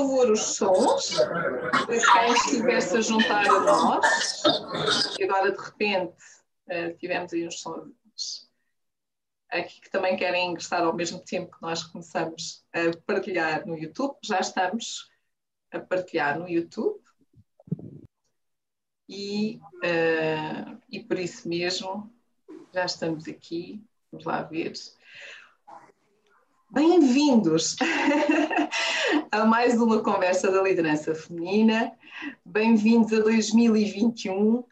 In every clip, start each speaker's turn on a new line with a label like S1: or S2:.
S1: favor os sons para quem estivesse a juntar a nós. E agora, de repente, uh, tivemos aí uns sons aqui que também querem ingressar ao mesmo tempo que nós começamos a partilhar no YouTube. Já estamos a partilhar no YouTube. E, uh, e por isso mesmo já estamos aqui. Vamos lá ver. Bem-vindos a mais uma conversa da liderança feminina. Bem-vindos a 2021.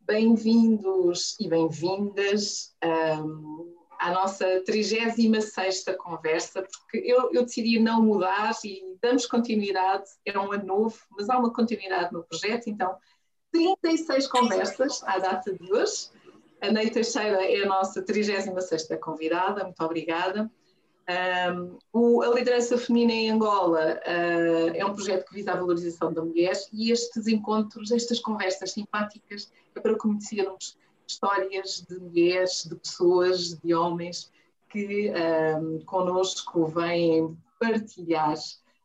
S1: Bem-vindos e bem-vindas um, à nossa 36 conversa, porque eu, eu, decidi não mudar e damos continuidade. É um ano novo, mas há uma continuidade no projeto, então 36 conversas à data de hoje. A Ney Teixeira é a nossa 36 convidada, muito obrigada. Um, o, a liderança feminina em Angola uh, é um projeto que visa a valorização da mulher e estes encontros, estas conversas simpáticas é para conhecermos histórias de mulheres, de pessoas, de homens que um, connosco vêm partilhar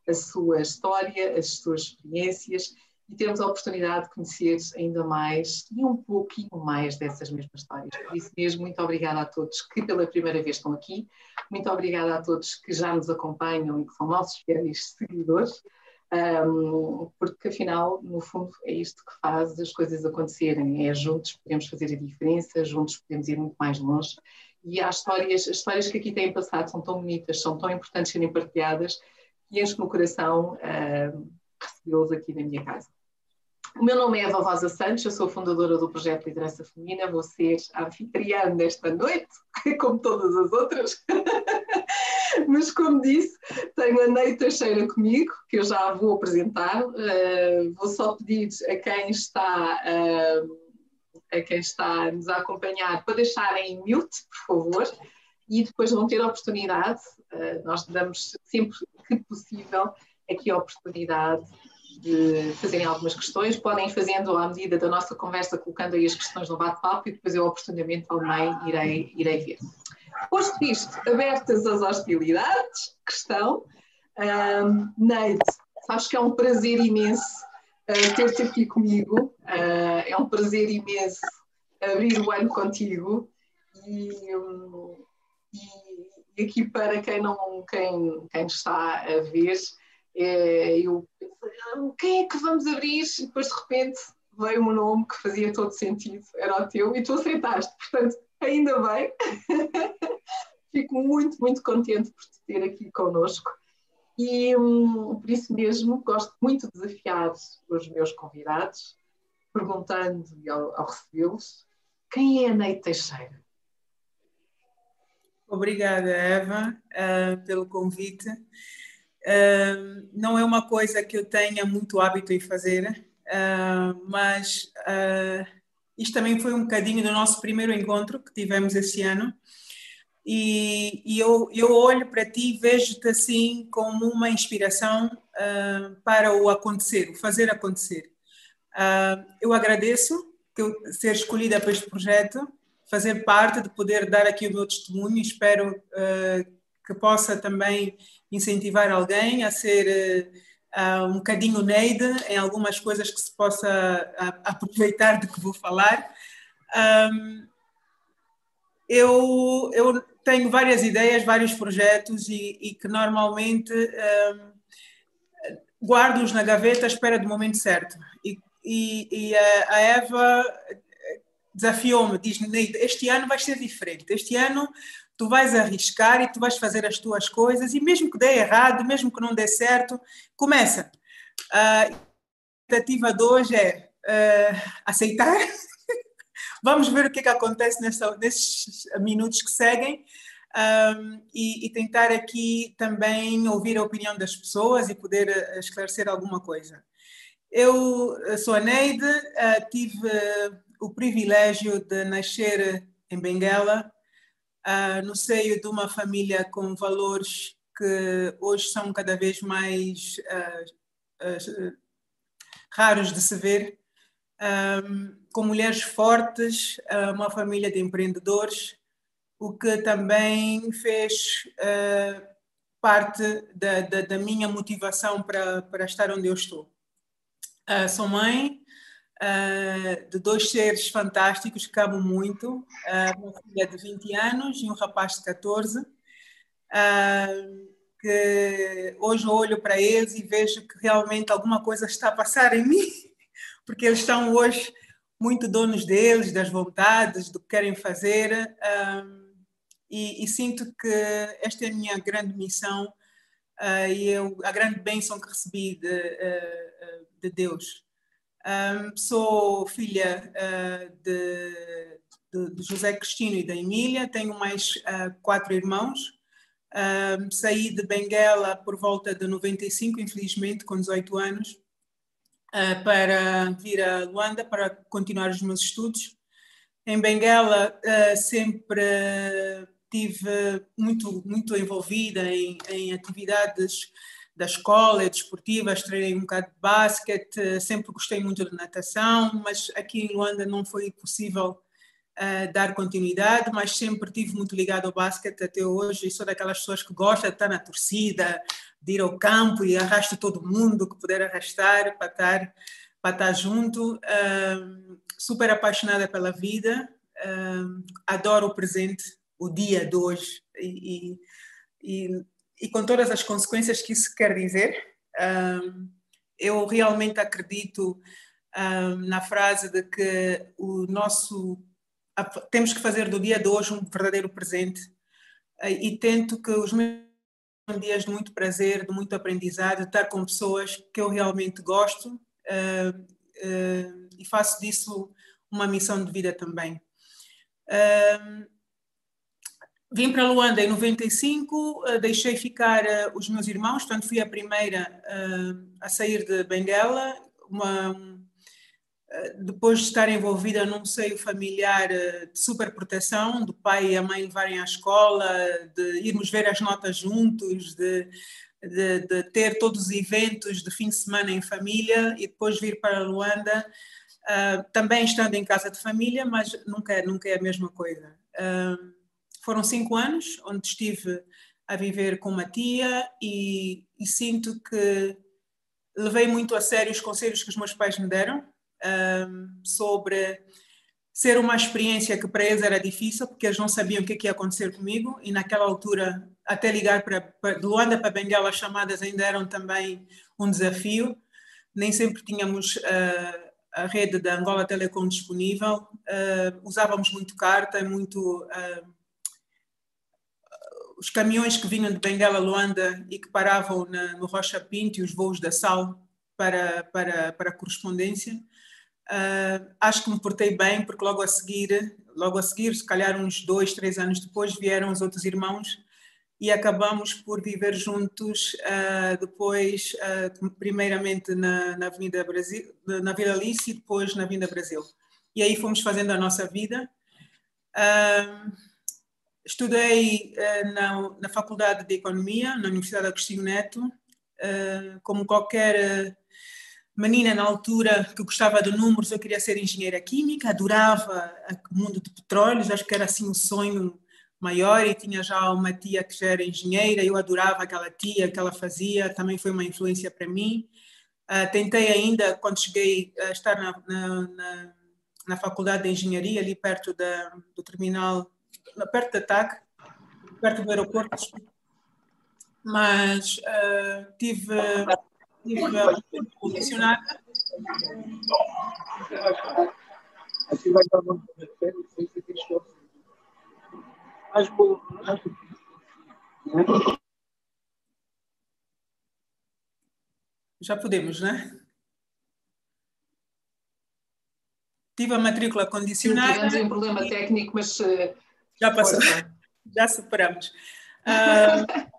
S1: a sua história, as suas experiências e temos a oportunidade de conhecer ainda mais e um pouquinho mais dessas mesmas histórias. Por isso mesmo, muito obrigada a todos que pela primeira vez estão aqui, muito obrigada a todos que já nos acompanham e que são nossos fiéis seguidores, um, porque afinal, no fundo, é isto que faz as coisas acontecerem, é juntos podemos fazer a diferença, juntos podemos ir muito mais longe e há histórias, as histórias que aqui têm passado são tão bonitas, são tão importantes serem partilhadas e enche-me o coração uh, recebê-los aqui na minha casa. O meu nome é Eva Rosa Santos, eu sou fundadora do projeto Liderança Feminina, vou ser a anfitriã desta noite, como todas as outras. Mas, como disse, tenho a Ney Teixeira comigo, que eu já vou apresentar. Uh, vou só pedir a quem está. Uh, a quem está a nos acompanhar para deixarem em mute, por favor, e depois vão ter a oportunidade, uh, nós damos sempre que possível aqui a oportunidade de fazerem algumas questões, podem ir fazendo à medida da nossa conversa, colocando aí as questões no bate-papo e depois eu oportunamente também irei, irei ver. Posto isto, abertas as hostilidades que estão, um, Neide, acho que é um prazer imenso uh, ter-te aqui comigo, uh, é um prazer imenso abrir o ano contigo e, um, e aqui para quem não quem, quem está a ver, é, eu pensei, quem é que vamos abrir? E depois de repente veio um nome que fazia todo sentido, era o teu, e tu aceitaste. Portanto, ainda bem. Fico muito, muito contente por te ter aqui connosco. E hum, por isso mesmo gosto muito de desafiar os meus convidados, perguntando ao, ao recebê-los quem é a Neide Teixeira?
S2: Obrigada, Eva, uh, pelo convite. Não é uma coisa que eu tenha muito hábito em fazer, uh, mas uh, isto também foi um bocadinho do nosso primeiro encontro que tivemos esse ano. E, e eu, eu olho para ti e vejo-te assim como uma inspiração para o acontecer, o fazer acontecer. eu agradeço que eu ser escolhida para este projeto, fazer parte, de poder dar aqui o meu testemunho. Espero que possa também incentivar alguém a ser uh, um bocadinho neide em algumas coisas que se possa uh, aproveitar do que vou falar. Um, eu, eu tenho várias ideias, vários projetos e, e que normalmente um, guardo-os na gaveta à espera do momento certo. E, e, e a, a Eva desafiou-me, diz Neide, este ano vai ser diferente. Este ano tu vais arriscar e tu vais fazer as tuas coisas, e mesmo que dê errado, mesmo que não dê certo, começa. A tentativa de hoje é uh, aceitar. Vamos ver o que, é que acontece nessa, nesses minutos que seguem. Um, e, e, tentar aqui também ouvir a opinião das pessoas e poder esclarecer alguma coisa. Eu sou a Neide, uh, tive o privilégio de nascer em Benguela, uh, no seio de uma família com valores que hoje são cada vez mais uh, raros de se ver, um, com mulheres fortes, uma família de empreendedores, o que também fez parte da, da, da, minha motivação para, para estar onde eu estou. Uh, sou mãe uh, de dois seres fantásticos que amo muito, uh, uma filha de 20 anos e um rapaz de 14, que hoje olho para eles e vejo que realmente alguma coisa está a passar em mim, porque eles estão hoje muito donos deles, das vontades, do que querem fazer. E, e, sinto que esta é a minha grande missão uh, e eu, a grande bênção que recebi de, uh, de Deus. Um, sou filha uh, de, de, de, José Cristino e da Emília, tenho mais quatro irmãos. Um, saí de Benguela por volta de 95, infelizmente, com 18 anos, para vir a Luanda para continuar os meus estudos. Em Benguela, sempre tive muito, muito envolvida em, em atividades da escola, desportivas, treinei um bocado de basquete, sempre gostei muito de natação, mas aqui em Luanda não foi possível uh, dar continuidade, mas sempre tive muito ligado ao basquete até hoje e sou daquelas pessoas que gosta de estar na torcida, de ir ao campo e arrasto todo mundo que puder arrastar para estar, para estar junto. Uh, super apaixonada pela vida, uh, adoro o presente, o dia de hoje e, e, e, com todas as consequências que isso quer dizer. Um, eu realmente acredito um, na frase de que o nosso temos que fazer do dia de hoje um verdadeiro presente e tento que os meus dias de muito prazer, de muito aprendizado, estar com pessoas que eu realmente gosto uh, uh, e faço disso uma missão de vida também. Uh, Vim para Luanda em 95, eh, deixei ficar eh, os meus irmãos, portanto fui a primeira eh, a sair de Benguela, uma, depois de estar envolvida num seio familiar de superproteção, do pai e a mãe levarem à escola, de irmos ver as notas juntos, de, de, de, ter todos os eventos de fim de semana em família e depois vir para Luanda, também estando em casa de família, mas nunca, nunca é a mesma coisa. Foram cinco anos onde estive a viver com uma tia e, e sinto que levei muito a sério os conselhos que os meus pais me deram um, sobre ser uma experiência que para eles era difícil, porque eles não sabiam o que, é que ia acontecer comigo, e naquela altura, até ligar para, para de Luanda para Benguela, as chamadas ainda eram também um desafio. Nem sempre tínhamos uh, a rede da Angola Telecom disponível, uh, usávamos muito carta, muito. Uh, os caminhões que vinham de Benguela Luanda e que paravam na, no Rocha Pinto e os voos da Sal para, para, para a correspondência. Uh, acho que me portei bem, porque logo a seguir, logo a seguir, se calhar uns dois, três anos depois, vieram os outros irmãos e acabamos por viver juntos uh, depois, uh, primeiramente na, na Avenida Brasil, na Vila Alice e depois na Avenida Brasil. E aí fomos fazendo a nossa vida. Uh, Estudei uh, na, na Faculdade de Economia, na Universidade Agostinho Neto, uh, como qualquer uh, menina na altura que gostava de números, eu queria ser engenheira química, adorava o mundo de petróleos, acho que era assim um sonho maior e tinha já uma tia que já era engenheira, eu adorava aquela tia que ela fazia, também foi uma influência para mim. Uh, tentei ainda, quando cheguei a estar na, na, na, na Faculdade de Engenharia, ali perto da, do terminal perto da TAC, perto do aeroporto, mas uh, tive, tive a condicionar. Já podemos, né? Tive a matrícula condicionada.
S1: Tivemos um problema técnico, mas uh,
S2: já passou, já superamos. Uh,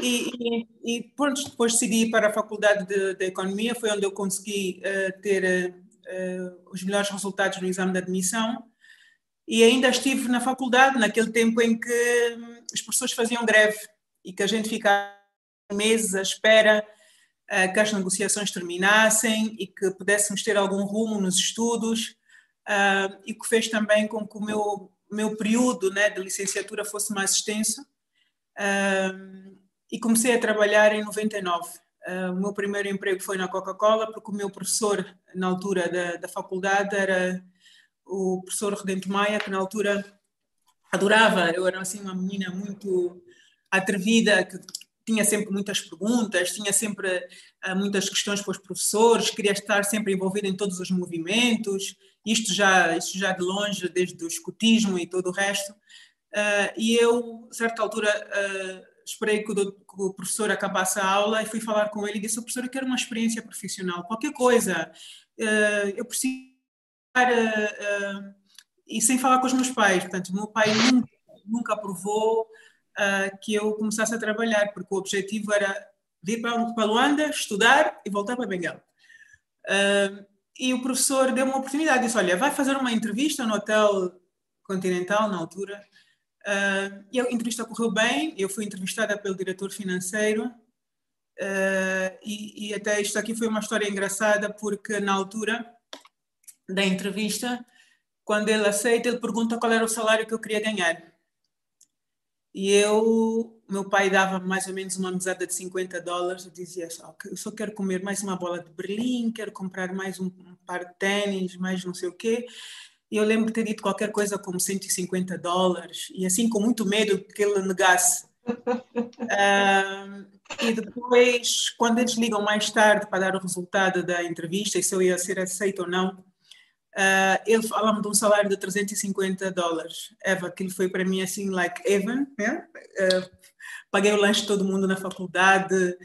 S2: e, e, e pronto, depois decidi para a Faculdade de, de Economia, foi onde eu consegui uh, ter uh, os melhores resultados no exame de admissão. E ainda estive na faculdade, naquele tempo em que hum, as pessoas faziam greve e que a gente ficava meses à espera que as negociações terminassem e que pudéssemos ter algum rumo nos estudos, e que fez também com que o meu meu período né, de licenciatura fosse mais extenso. Um, e comecei a trabalhar em 99. Uh, o meu primeiro emprego foi na Coca-Cola, porque o meu professor, na altura da, da faculdade, era o professor Redento Maia, que na altura adorava, eu era assim uma menina muito atrevida, que tinha sempre muitas perguntas, tinha sempre uh, muitas questões para os professores, queria estar sempre envolvida em todos os movimentos, isto já, isto já de longe, desde o escutismo e todo o resto. Uh, e eu, a certa altura, uh, esperei que o, que o, professor acabasse a aula e fui falar com ele e disse: professor, eu quero uma experiência profissional, qualquer coisa, eu preciso. e sem falar com os meus pais, portanto, meu pai nunca, nunca aprovou uh, que eu começasse a trabalhar, porque o objetivo era vir para, para Luanda, estudar e voltar para Benguela. Uh, e o professor deu uma oportunidade, disse, olha, vai fazer uma entrevista no Hotel Continental, na altura. Uh, e a entrevista correu bem, eu fui entrevistada pelo diretor financeiro, Uh, e, e, até isto aqui foi uma história engraçada porque na altura da entrevista, quando ele aceita, ele pergunta qual era o salário que eu queria ganhar. E eu, meu pai dava mais ou menos uma mesada de 50 dólares. Eu dizia só, eu só quero comer mais uma bola de Berlim, quero comprar mais um, um par de tênis, mais não sei o quê. E eu lembro de ter dito qualquer coisa como 150 dólares, e assim com muito medo que ele negasse. uh, e depois, quando eles ligam mais tarde para dar o resultado da entrevista, e se eu ia ser aceito ou não, Uh, ele fala-me de um salário de 350 dólares. Eva, aquilo foi para mim assim, like heaven. Yeah? Uh, paguei o lanche de todo mundo na faculdade,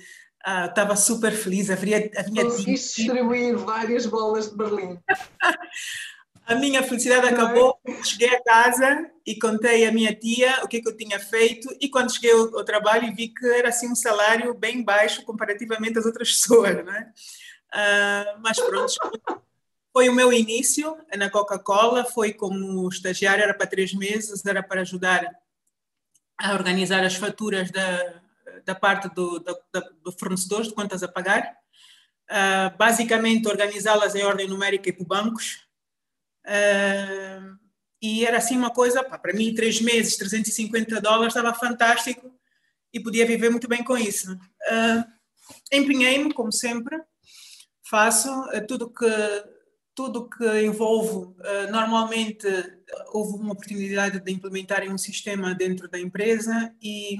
S2: estava uh, super feliz. Havia, havia
S1: Conseguiste distribuir várias bolas de Berlim.
S2: a minha felicidade acabou. Cheguei a casa e contei à minha tia o que, é que eu tinha feito. E quando cheguei ao, ao, trabalho, vi que era assim um salário bem baixo comparativamente às outras pessoas. Né? mas pronto foi o meu início na Coca-Cola, foi como estagiário, era para três meses, era para ajudar a organizar as faturas da, da parte do, do, do fornecedor, de contas a pagar. Uh, basicamente, organizá-las em ordem numérica e por bancos. Uh, e era assim uma coisa, pá, para mim, três meses, 350 dólares, estava fantástico e podia viver muito bem com isso. Uh, Empenhei-me, como sempre, faço tudo que tudo que envolve, eh, normalmente houve uma oportunidade de implementar um sistema dentro da empresa e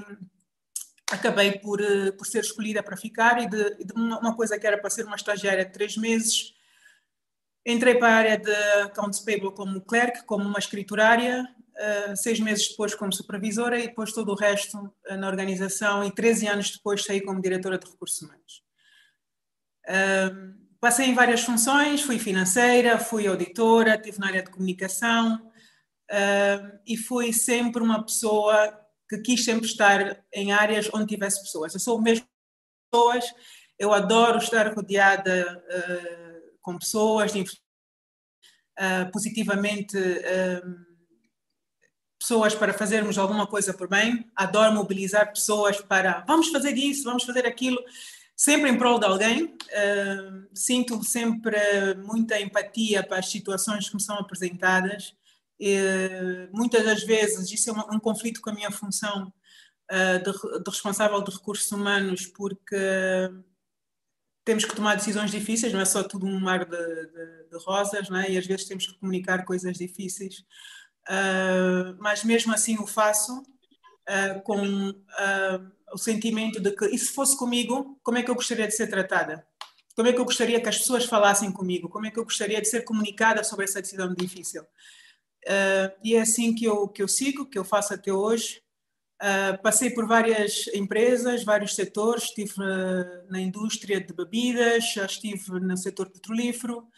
S2: acabei por, eh, por ser escolhida para ficar e de, de uma coisa que era para ser uma estagiária de três meses, entrei para a área de Accounts Payable como clerk, como uma escriturária, seis meses depois como supervisora e depois todo o resto na organização e 13 anos depois saí como diretora de recursos humanos. Uh, Passei em várias funções, fui financeira, fui auditora, estive na área de comunicação uh, e fui sempre uma pessoa que quis sempre estar em áreas onde tivesse pessoas. Eu sou mesmo pessoas, eu adoro estar rodeada uh, com pessoas, uh, positivamente pessoas para fazermos alguma coisa por bem, adoro mobilizar pessoas para vamos fazer isso, vamos fazer aquilo sempre em prol de alguém. Uh, sinto sempre muita empatia para as situações que me são apresentadas. Muitas das vezes isso é um, um conflito com a minha função uh, de, de, responsável de recursos humanos, porque temos que tomar decisões difíceis, não é só tudo um mar de, de, de rosas, não é? e às vezes temos que comunicar coisas difíceis. Ah, mas mesmo assim o faço com o sentimento de que, e se fosse comigo, como é que eu gostaria de ser tratada? Como é que eu gostaria que as pessoas falassem comigo? Como é que eu gostaria de ser comunicada sobre essa decisão difícil? Uh, e é assim que eu, que eu sigo, que eu faço até hoje. Uh, passei por várias empresas, vários setores, estive uh, na indústria de bebidas, já estive no setor petrolífero,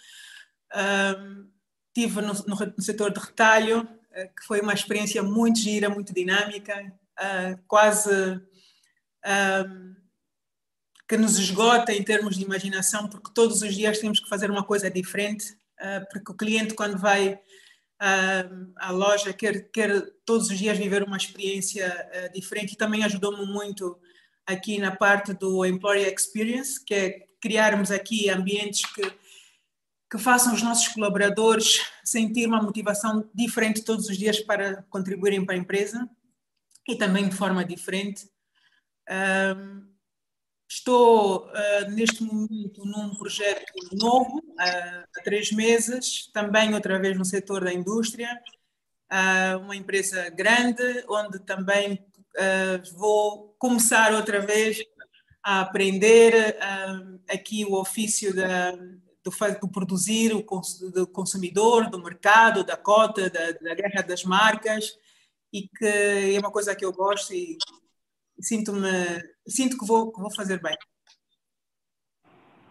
S2: estive no, no, no, setor de retalho, que foi uma experiência muito gira, muito dinâmica, quase um, que nos esgota em termos de imaginação, porque todos os dias temos que fazer uma coisa diferente, uh, porque o cliente, quando vai uh, à loja, quer, quer todos os dias viver uma experiência uh, diferente. E também ajudou-me muito aqui na parte do Employee Experience, que é criarmos aqui ambientes que, que façam os nossos colaboradores sentir uma motivação diferente todos os dias para contribuírem para a empresa e também de forma diferente Um, estou uh, neste momento num projeto novo, uh, há três meses, também outra vez no setor da indústria, uh, uma empresa grande, onde também vou começar outra vez a aprender aqui o ofício da, do, do produzir, o do consumidor, do mercado, da cota, da, da guerra das marcas, e que é uma coisa que eu gosto e sinto-me sinto que vou, que vou fazer bem.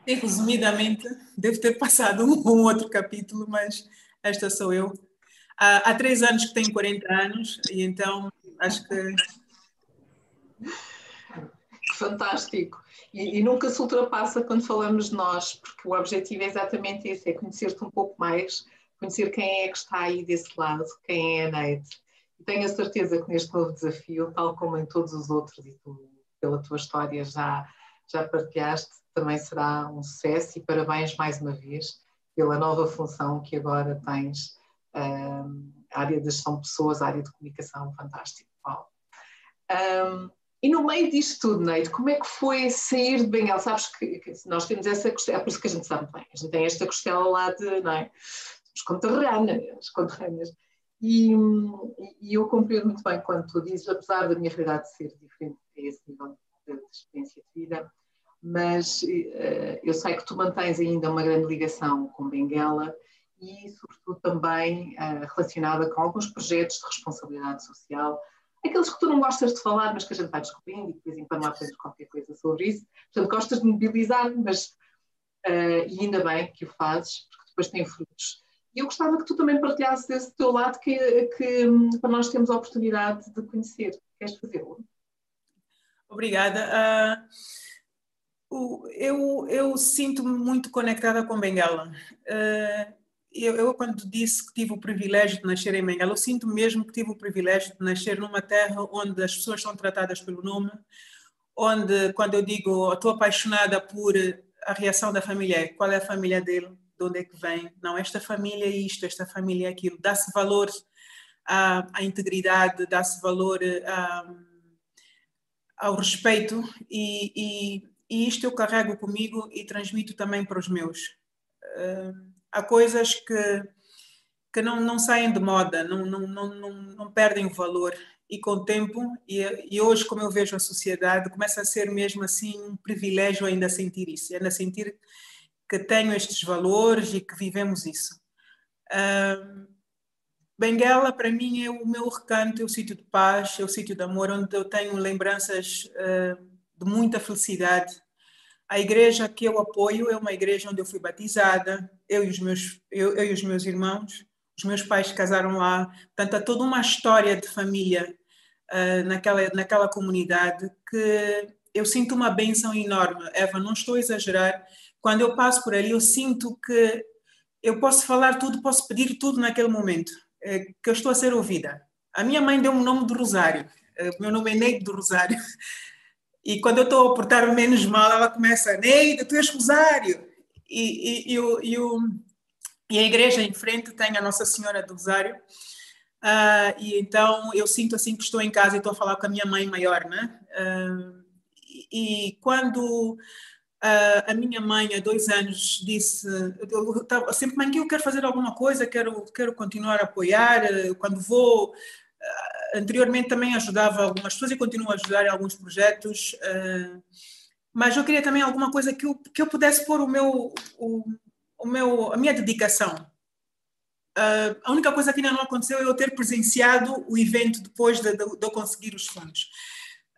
S2: E, resumidamente, devo ter passado um, um, outro capítulo, mas esta sou eu. Há, há três anos que tenho 40 anos e então acho que.
S1: Fantástico. E, e, nunca se ultrapassa quando falamos de nós, porque o objetivo é exatamente esse: é conhecer-te um pouco mais, conhecer quem é que está aí desse lado, quem é a Neide. Tenho a certeza que neste novo desafio, tal como em todos os outros, e tu, pela tua história, já, já partilhaste, também será um sucesso. E parabéns mais uma vez pela nova função que agora tens, um, a área de gestão de pessoas, a área de comunicação, fantástico, Paulo. Um, e no meio disto tudo, Neide, como é que foi sair de Benguela? Sabes que, que, nós temos essa costela, é por isso que a gente sabe bem, a gente tem esta costela lá de, não é? Os conterrâneas, conterrâneas. E, e, eu compreendo muito bem quando tu dizes, apesar da minha realidade ser diferente a esse nível de, experiência de vida, mas uh, eu sei que tu mantens ainda uma grande ligação com Benguela e, sobretudo, também uh, relacionada com alguns projetos de responsabilidade social, aqueles que tu não gostas de falar, mas que a gente vai descobrindo e que de vez em quando aprendes qualquer coisa sobre isso. Portanto, gostas de mobilizar, mas uh, e ainda bem que o fazes, porque depois tem frutos. E eu gostava que tu também partilhasses esse teu lado que, que para nós temos a oportunidade de conhecer. Queres fazê-lo?
S2: Obrigada. Uh, eu, eu sinto-me muito conectada com Bengala. Uh, eu, eu, quando disse que tive o privilégio de nascer em Bengala, eu sinto mesmo que tive o privilégio de nascer numa terra onde as pessoas são tratadas pelo nome, onde, quando eu digo estou apaixonada por a reação da família, qual é a família dele, de onde é que vem, não, esta família é isto, esta família é aquilo, dá-se valor à, à integridade, dá-se valor à, ao respeito e, e, e, isto eu carrego comigo e transmito também para os meus. Uh, há coisas que, que não, não saem de moda, não, não, não, não, perdem o valor. E com o tempo, e, e hoje, como eu vejo a sociedade, começa a ser mesmo assim um privilégio ainda sentir isso, ainda sentir que tenho estes valores e que vivemos isso. Uh, Benguela, para mim, é o meu recanto, é o sítio de paz, é o sítio de amor, onde eu tenho lembranças uh, de muita felicidade, a igreja que eu apoio é uma igreja onde eu fui batizada, eu e os meus, eu, eu e os meus irmãos, os meus pais casaram lá. Portanto, há toda uma história de família uh, naquela, naquela comunidade que eu sinto uma benção enorme. Eva, não estou a exagerar. Quando eu passo por ali, eu sinto que eu posso falar tudo, posso pedir tudo naquele momento, uh, que eu estou a ser ouvida. A minha mãe deu-me o nome do Rosário. Uh, meu nome é Neide do Rosário. E quando eu estou a portar menos mal, ela começa, Neida, tu és Rosário. E, e, e, o, e, a igreja em frente tem a Nossa Senhora do Rosário. Uh, e então eu sinto assim que estou em casa e estou a falar com a minha mãe maior, né? Uh, e quando Uh, a minha mãe, há dois anos, disse: eu, eu, sempre, mãe, que eu quero fazer alguma coisa, quero, quero continuar a apoiar. Quando vou anteriormente também ajudava algumas pessoas e continuo a ajudar em alguns projetos, uh, mas eu queria também alguma coisa que eu, que eu pudesse pôr o meu, o, o meu, a minha dedicação. Uh, a única coisa que ainda não aconteceu é eu ter presenciado o evento depois de, de, de eu conseguir os fundos.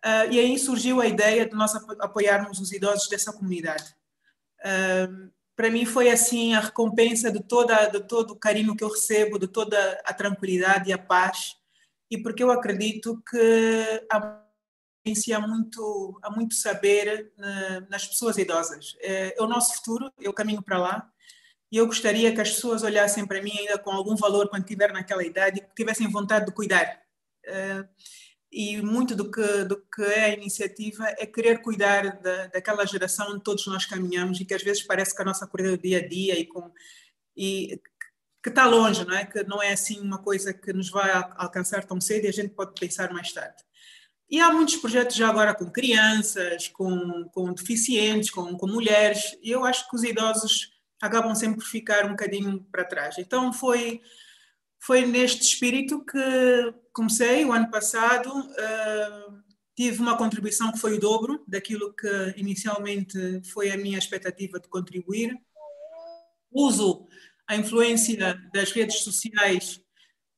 S2: Uh, e aí surgiu a ideia de nós apoiarmos os idosos dessa comunidade. para mim foi assim a recompensa de, toda, de todo o carinho que eu recebo, de toda a tranquilidade e a paz e porque eu acredito que há muito, há muito saber nas pessoas idosas. É, é o nosso futuro, eu caminho para lá, e eu gostaria que as pessoas olhassem para mim ainda com algum valor quando estiver naquela idade e que tivessem vontade de cuidar. É, e muito do que, do que é a iniciativa é querer cuidar da, daquela geração onde todos nós caminhamos e que às vezes parece que a nossa corrida do dia a dia e com e que está longe, não é? Que não é assim uma coisa que nos vai alcançar tão cedo e a gente pode pensar mais tarde. e há muitos projetos já agora com crianças, com, com deficientes, com, com mulheres, e eu acho que os idosos acabam sempre por ficar um bocadinho para trás. Então foi, foi neste espírito que comecei o ano passado. Uh, tive uma contribuição que foi o dobro daquilo que inicialmente foi a minha expectativa de contribuir. Uso a influência das redes sociais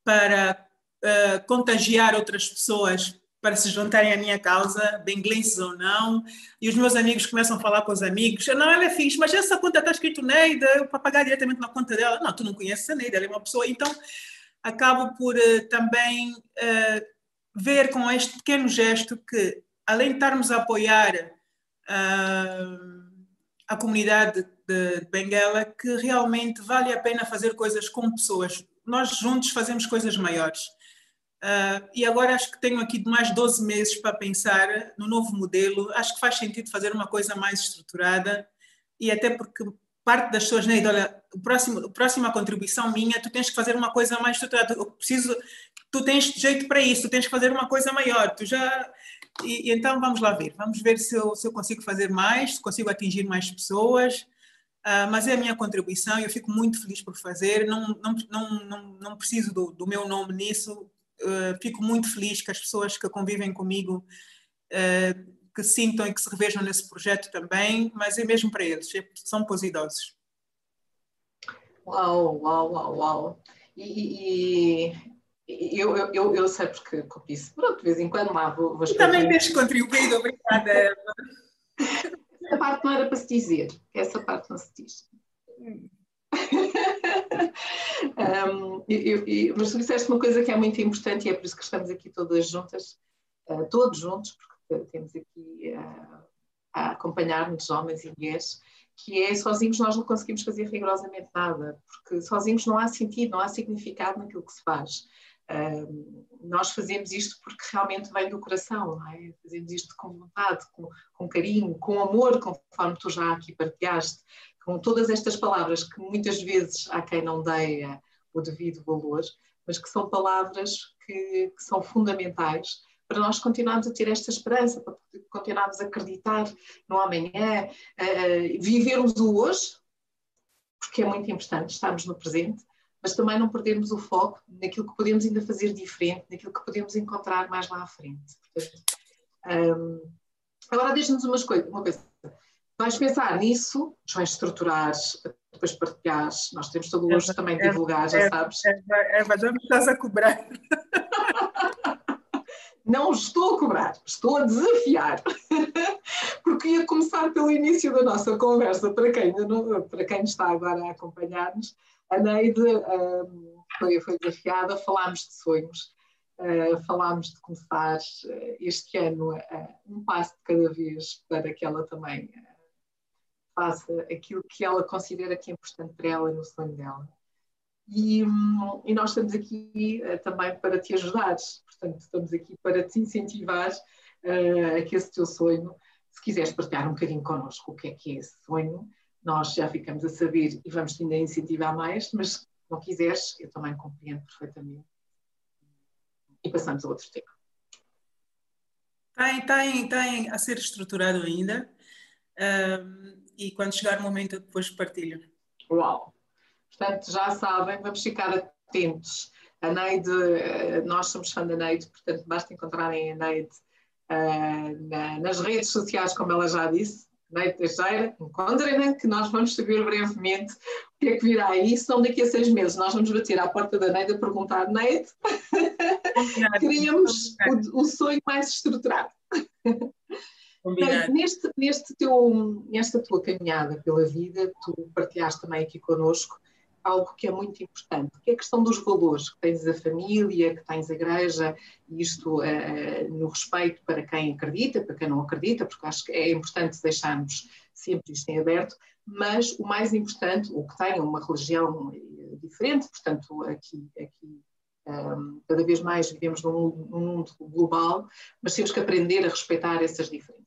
S2: para uh, contagiar outras pessoas para se juntarem à minha causa, benglenses ou não, e os meus amigos começam a falar com os amigos, não, ela é fixe, mas essa conta está escrito Neida, para pagar diretamente na conta dela, não, tu não conheces a Neida, ela é uma pessoa, então acabo por uh, também uh, ver com este pequeno gesto que, além de estarmos a apoiar uh, a comunidade de, de Benguela, que realmente vale a pena fazer coisas com pessoas, nós juntos fazemos coisas maiores. Uh, e agora acho que tenho aqui mais 12 meses para pensar no novo modelo. Acho que faz sentido fazer uma coisa mais estruturada e até porque parte das pessoas, né, olha, o próximo, a próxima contribuição minha, tu tens que fazer uma coisa mais estruturada. Eu preciso, tu tens jeito para isso, tu tens que fazer uma coisa maior. Tu já e, e então vamos lá ver, vamos ver se eu, se eu consigo fazer mais, se consigo atingir mais pessoas. Uh, mas é a minha contribuição e eu fico muito feliz por fazer. Não, não, não, não, não preciso do, do meu nome nisso, uh, fico muito feliz que as pessoas que convivem comigo uh, que sintam e que se revejam nesse projeto também, mas é mesmo para eles, é, são posidosos.
S1: Uau, uau, uau, uau. E, e eu, eu, eu, sei porque copiço, pronto, de vez em quando lá vou, vou
S2: Também tens contribuído, obrigada, Eva.
S1: Essa parte não era para se dizer, essa parte não se diz. Um, eu, eu, mas tu disseste uma coisa que é muito importante e é por isso que estamos aqui todas juntas, uh, todos juntos, porque temos aqui uh, a acompanhar-nos, homens e mulheres, que é sozinhos nós não conseguimos fazer rigorosamente nada, porque sozinhos não há sentido, não há significado naquilo que se faz. Uh, nós fazemos isto porque realmente vem do coração, é? Fazemos isto com vontade, com, com carinho, com amor, conforme tu já aqui partilhaste com todas estas palavras que muitas vezes há quem não dê o devido valor, mas que são palavras que, que são fundamentais para nós continuarmos a ter esta esperança, para continuarmos a acreditar no amanhã, uh, vivermos o hoje, porque é muito importante estarmos no presente, mas também não perdermos o foco naquilo que podemos ainda fazer diferente, naquilo que podemos encontrar mais lá à frente. Portanto, um, agora, deixa-nos uma coisa vais pensar nisso, vais estruturar, depois partilhar. Nós temos todo o gosto também de divulgar, já sabes.
S2: Eva, já me estás a cobrar.
S1: Não estou a cobrar, estou a desafiar. Porque ia começar pelo início da nossa conversa, para quem, para quem está agora a acompanhar-nos, a Neide um, foi, foi desafiada, falámos de sonhos. Uh, falámos de começar uh, este ano uh, um passo de cada vez para que ela também faça aquilo que ela considera que é importante para ela no sonho dela. E, e nós estamos aqui uh, também para te ajudar, portanto, estamos aqui para te incentivar uh, a que esse teu sonho, se quiseres partilhar um bocadinho connosco o que é que é esse sonho, nós já ficamos a saber e vamos ainda incentivar mais, mas se não quiseres, eu também compreendo perfeitamente. E passamos a outro tema.
S2: Tem, tem, tem a ser estruturado ainda. Um, e quando chegar o momento eu depois partilho.
S1: Uau! Portanto, já sabem, vamos ficar atentos. A Neide, eh, nós somos fã da Neide, portanto, basta encontrarem a Neide uh, na, nas redes sociais, como ela já disse. Neide Teixeira, encontrem-na, que nós vamos saber brevemente o que é que virá aí. São daqui a seis meses. Nós vamos bater à porta da Neide a perguntar: Neide, queríamos o, o sonho mais estruturado. Bem, neste, neste teu, nesta tua caminhada pela vida, tu partilhaste também aqui connosco algo que é muito importante, que é a questão dos valores, que tens a família, que tens a igreja, e isto uh, no respeito para quem acredita, para quem não acredita, porque acho que é importante deixarmos sempre isto em aberto, mas o mais importante, o que tem uma religião eh, diferente, portanto, aqui, aqui um, cada vez mais vivemos num, num mundo global, mas temos que aprender a respeitar essas diferenças.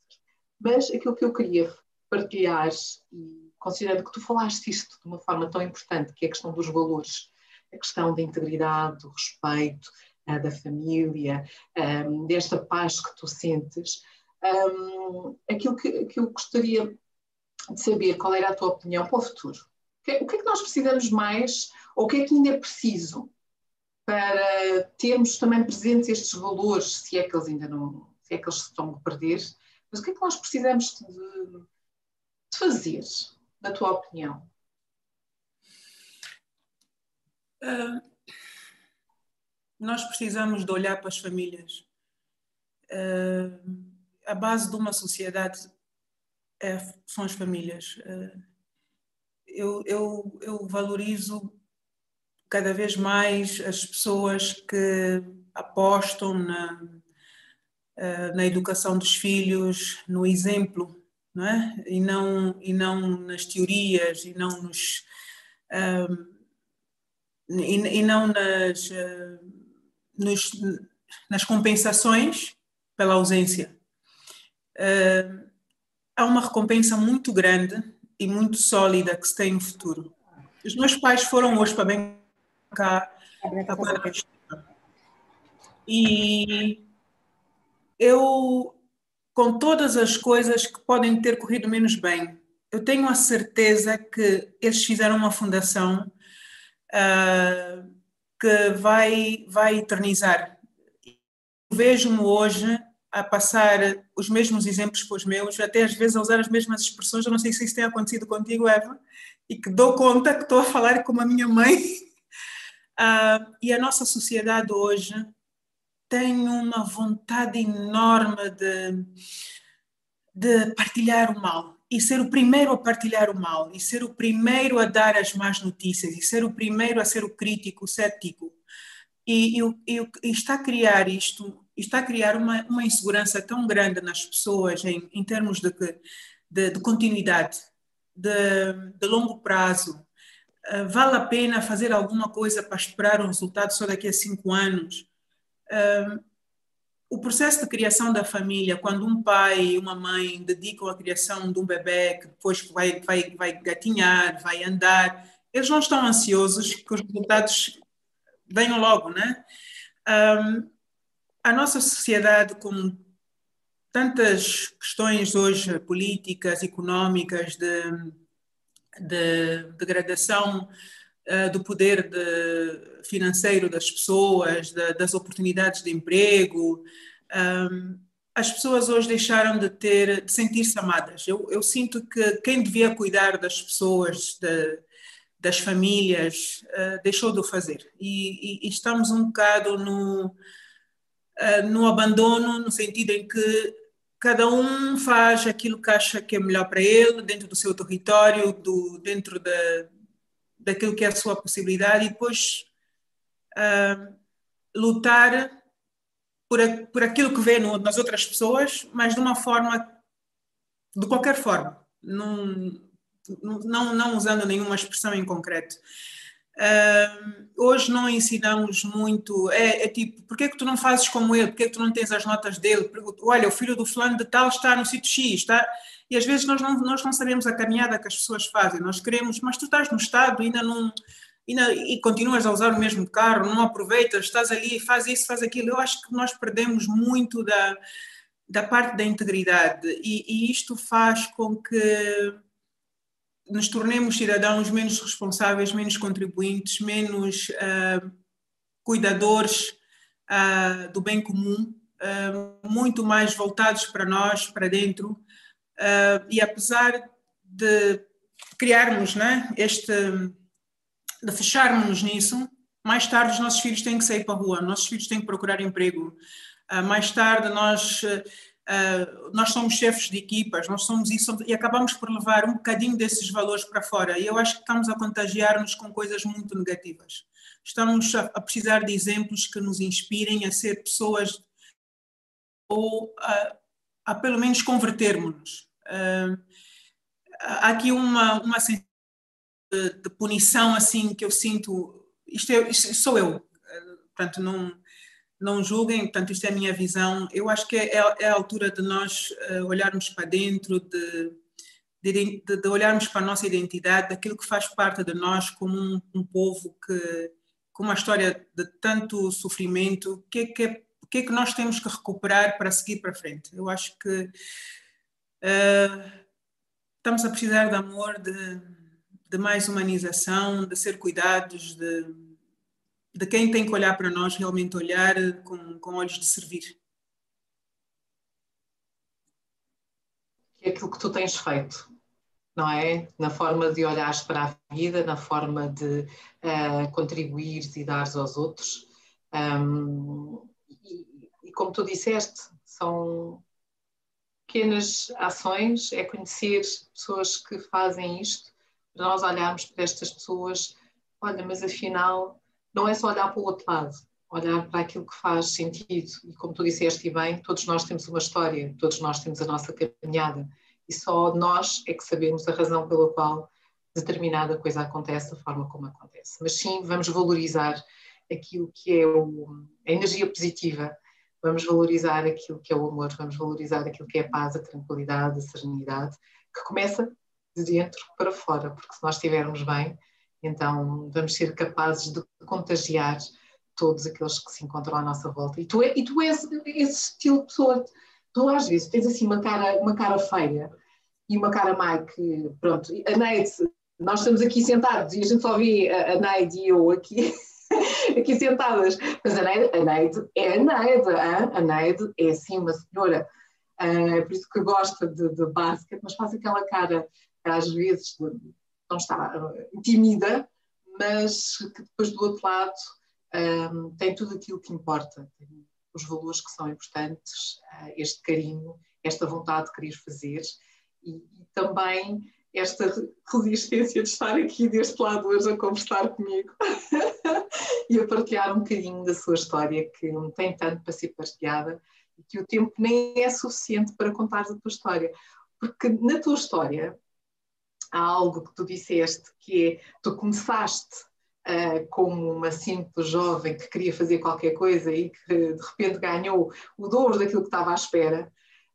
S1: Mas aquilo que eu queria partilhar, e considerando que tu falaste isto de uma forma tão importante, que é a questão dos valores, a questão da integridade, do respeito, uh, da família, um, desta paz que tu sentes. Um, aquilo que, eu gostaria de saber, qual era a tua opinião para o futuro? Que, o que é que nós precisamos mais, ou o que é que ainda é preciso para termos também presentes estes valores, se é que eles ainda não, se é que eles estão a perder, mas o que é que nós precisamos de, de fazer, na tua opinião?
S2: Uh, nós precisamos de olhar para as famílias. Uh, a base de uma sociedade é, são as famílias. Uh, eu, eu, eu valorizo cada vez mais as pessoas que apostam na, na educação dos filhos, no exemplo, não é? E não e não nas teorias e não nos um, e, e, não nas uh, nos, nas compensações pela ausência. Uh, há uma recompensa muito grande e muito sólida que se tem no futuro. Os meus pais foram hoje para bem cá e eu, com todas as coisas que podem ter corrido menos bem, eu tenho a certeza que eles fizeram uma fundação uh, que vai, vai eternizar. Vejo-me hoje a passar os mesmos exemplos para os meus, até às vezes a usar as mesmas expressões. Eu não sei se isso tem acontecido contigo, Eva, e que dou conta que estou a falar como a minha mãe. Uh, e a nossa sociedade hoje tem uma vontade enorme de, de partilhar o mal e ser o primeiro a partilhar o mal, e ser o primeiro a dar as más notícias, e ser o primeiro a ser o crítico, o cético. E, e, e, está a criar isto, está a criar uma, uma insegurança tão grande nas pessoas em, em termos de, de, de continuidade, de, de, longo prazo. Uh, vale a pena fazer alguma coisa para esperar um resultado só daqui a cinco anos? O processo de criação da família, quando um pai e uma mãe dedicam a criação de um bebê que depois vai, vai, vai gatinhar, vai andar, eles não estão ansiosos que os resultados venham logo, né? Um, a nossa sociedade, com tantas questões hoje políticas, económicas, de, de degradação do poder de, financeiro das pessoas, da, das oportunidades de emprego. Um, as pessoas hoje deixaram de ter, de sentir-se amadas. Eu, eu, sinto que quem devia cuidar das pessoas, de, das famílias, uh, deixou de o fazer. E, e, e, estamos um bocado no, uh, no abandono, no sentido em que cada um faz aquilo que acha que é melhor para ele, dentro do seu território, do, dentro da, daquilo que é a sua possibilidade, e depois uh, lutar por, a, por aquilo que vê no, nas outras pessoas, mas de uma forma, de qualquer forma, não, não, não usando nenhuma expressão em concreto. Uh, hoje não ensinamos muito, é, é tipo, porquê que tu não fazes como ele, porquê que tu não tens as notas dele, olha, o filho do fulano de tal está no sítio X, está, e às vezes nós não, nós não sabemos a caminhada que as pessoas fazem, nós queremos, mas tu estás no estado, ainda não, na, e, continuas a usar o mesmo carro, não aproveitas, estás ali, faz isso, faz aquilo. Eu acho que nós perdemos muito da, da parte da integridade e, e isto faz com que nos tornemos cidadãos menos responsáveis, menos contribuintes, menos uh, cuidadores uh, do bem comum, uh, muito mais voltados para nós, para dentro. E apesar de criarmos né, este de fecharmos nisso, mais tarde os nossos filhos têm que sair para a rua, nossos filhos têm que procurar emprego. Uh, mais tarde nós, uh, nós somos chefes de equipas, nós somos isso e acabamos por levar um bocadinho desses valores para fora. E eu acho que estamos a contagiar-nos com coisas muito negativas. Estamos a, a, precisar de exemplos que nos inspirem a ser pessoas ou a, a pelo menos convertermos-nos. Uh, há aqui uma, uma sensação de, punição assim que eu sinto, isto, é, isto sou eu, portanto não, não julguem, portanto isto é a minha visão, eu acho que é, é a altura de nós uh, olharmos para dentro, de, de, de, olharmos para a nossa identidade, daquilo que faz parte de nós como um, um povo que, com uma história de tanto sofrimento, o que é que, é, que, é que nós temos que recuperar para seguir para frente? Eu acho que uh, estamos a precisar de amor, de, de mais humanização, de ser cuidados, de, de quem tem que olhar para nós, realmente olhar com, com olhos de servir.
S1: É aquilo que tu tens feito não é? Na forma de olhares para a vida, na forma de uh, contribuires e dares aos outros. Um, e, e, como tu disseste, são pequenas ações, é conhecer pessoas que fazem isto, para nós olharmos para estas pessoas, olha, mas afinal não é só olhar para o outro lado, olhar para aquilo que faz sentido. E como tu disseste bem, todos nós temos uma história, todos nós temos a nossa caminhada e só nós é que sabemos a razão pela qual determinada coisa acontece da forma como acontece. Mas sim, vamos valorizar aquilo que é o, a energia positiva, vamos valorizar aquilo que é o amor, vamos valorizar aquilo que é a paz, a tranquilidade, a serenidade, que começa de dentro para fora, porque se nós estivermos bem, então vamos ser capazes de contagiar todos aqueles que se encontram à nossa volta. E tu, é, e tu és esse estilo de pessoa. Tu às vezes tens assim uma cara, uma cara feia, e uma cara má que, pronto, a Neide, nós estamos aqui sentados e a gente só vê a, a Neide e eu aqui, aqui sentadas, mas a Neide, a Neide é a Neide, hein? a Neide é sim uma senhora, uh, por isso que gosta de, de basquete, mas faz aquela cara às vezes não está uh, tímida, mas que depois do outro lado tem tudo aquilo que importa, tem os valores que são importantes, uh, este carinho, esta vontade de querer fazer e, e também esta resistência de estar aqui deste lado hoje a conversar comigo e a partilhar um bocadinho da sua história, que não tem tanto para ser partilhada e que o tempo nem é suficiente para contar a tua história. Porque na tua história há algo que tu disseste que é, tu começaste uh, como uma simples jovem que queria fazer qualquer coisa e que de repente ganhou o dobro daquilo que estava à espera,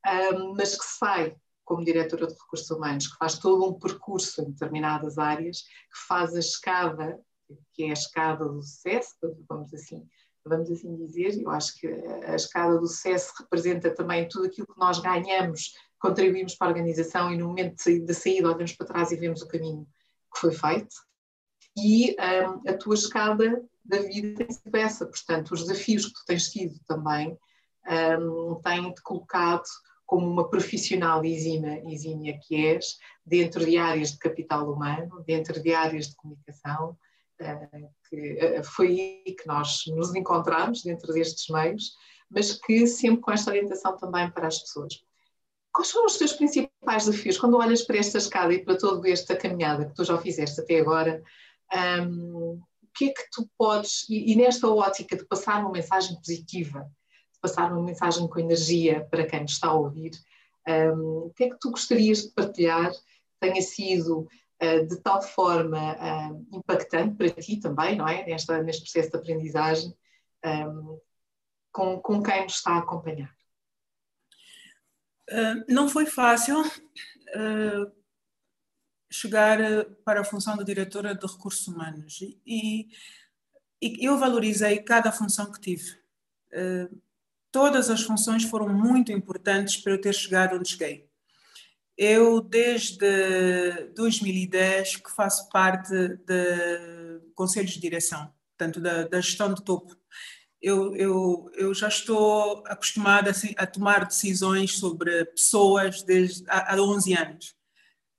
S1: uh, mas que sai como diretora de recursos humanos, que faz todo um percurso em determinadas áreas, que faz a escada, que é a escada do sucesso, vamos assim, vamos assim dizer, eu acho que a escada do sucesso representa também tudo aquilo que nós ganhamos, contribuímos para a organização e no momento da saída olhamos para trás e vemos o caminho que foi feito. E um, a tua escada da vida tem sido essa, portanto, os desafios que tu tens tido também um, têm-te colocado como uma profissional exímia, exímia que és, dentro de áreas de capital humano, dentro de áreas de comunicação, que eh, foi aí que nós nos encontramos dentro destes meios, mas que sempre com esta orientação também para as pessoas. Quais foram os teus principais desafios quando olhas para esta escada e para toda esta caminhada que tu já fizeste até agora? Um, o que é que tu podes, e, e nesta ótica de passar uma mensagem positiva, passar uma mensagem com energia para quem nos está a ouvir. Um, o que é que tu gostarias de partilhar tenha sido de tal forma uh, impactante para ti também, não é? Nesta, neste processo de aprendizagem, um, com, com quem nos está a acompanhar?
S2: Não foi fácil chegar para a função de diretora de recursos humanos e, e eu valorizei cada função que tive todas as funções foram muito importantes para eu ter chegado onde cheguei. Eu, desde 2010, que faço parte de conselhos de direção, portanto, da, da gestão de topo. Eu, eu, eu já estou acostumada assim, a tomar decisões sobre pessoas desde há, há 11 anos.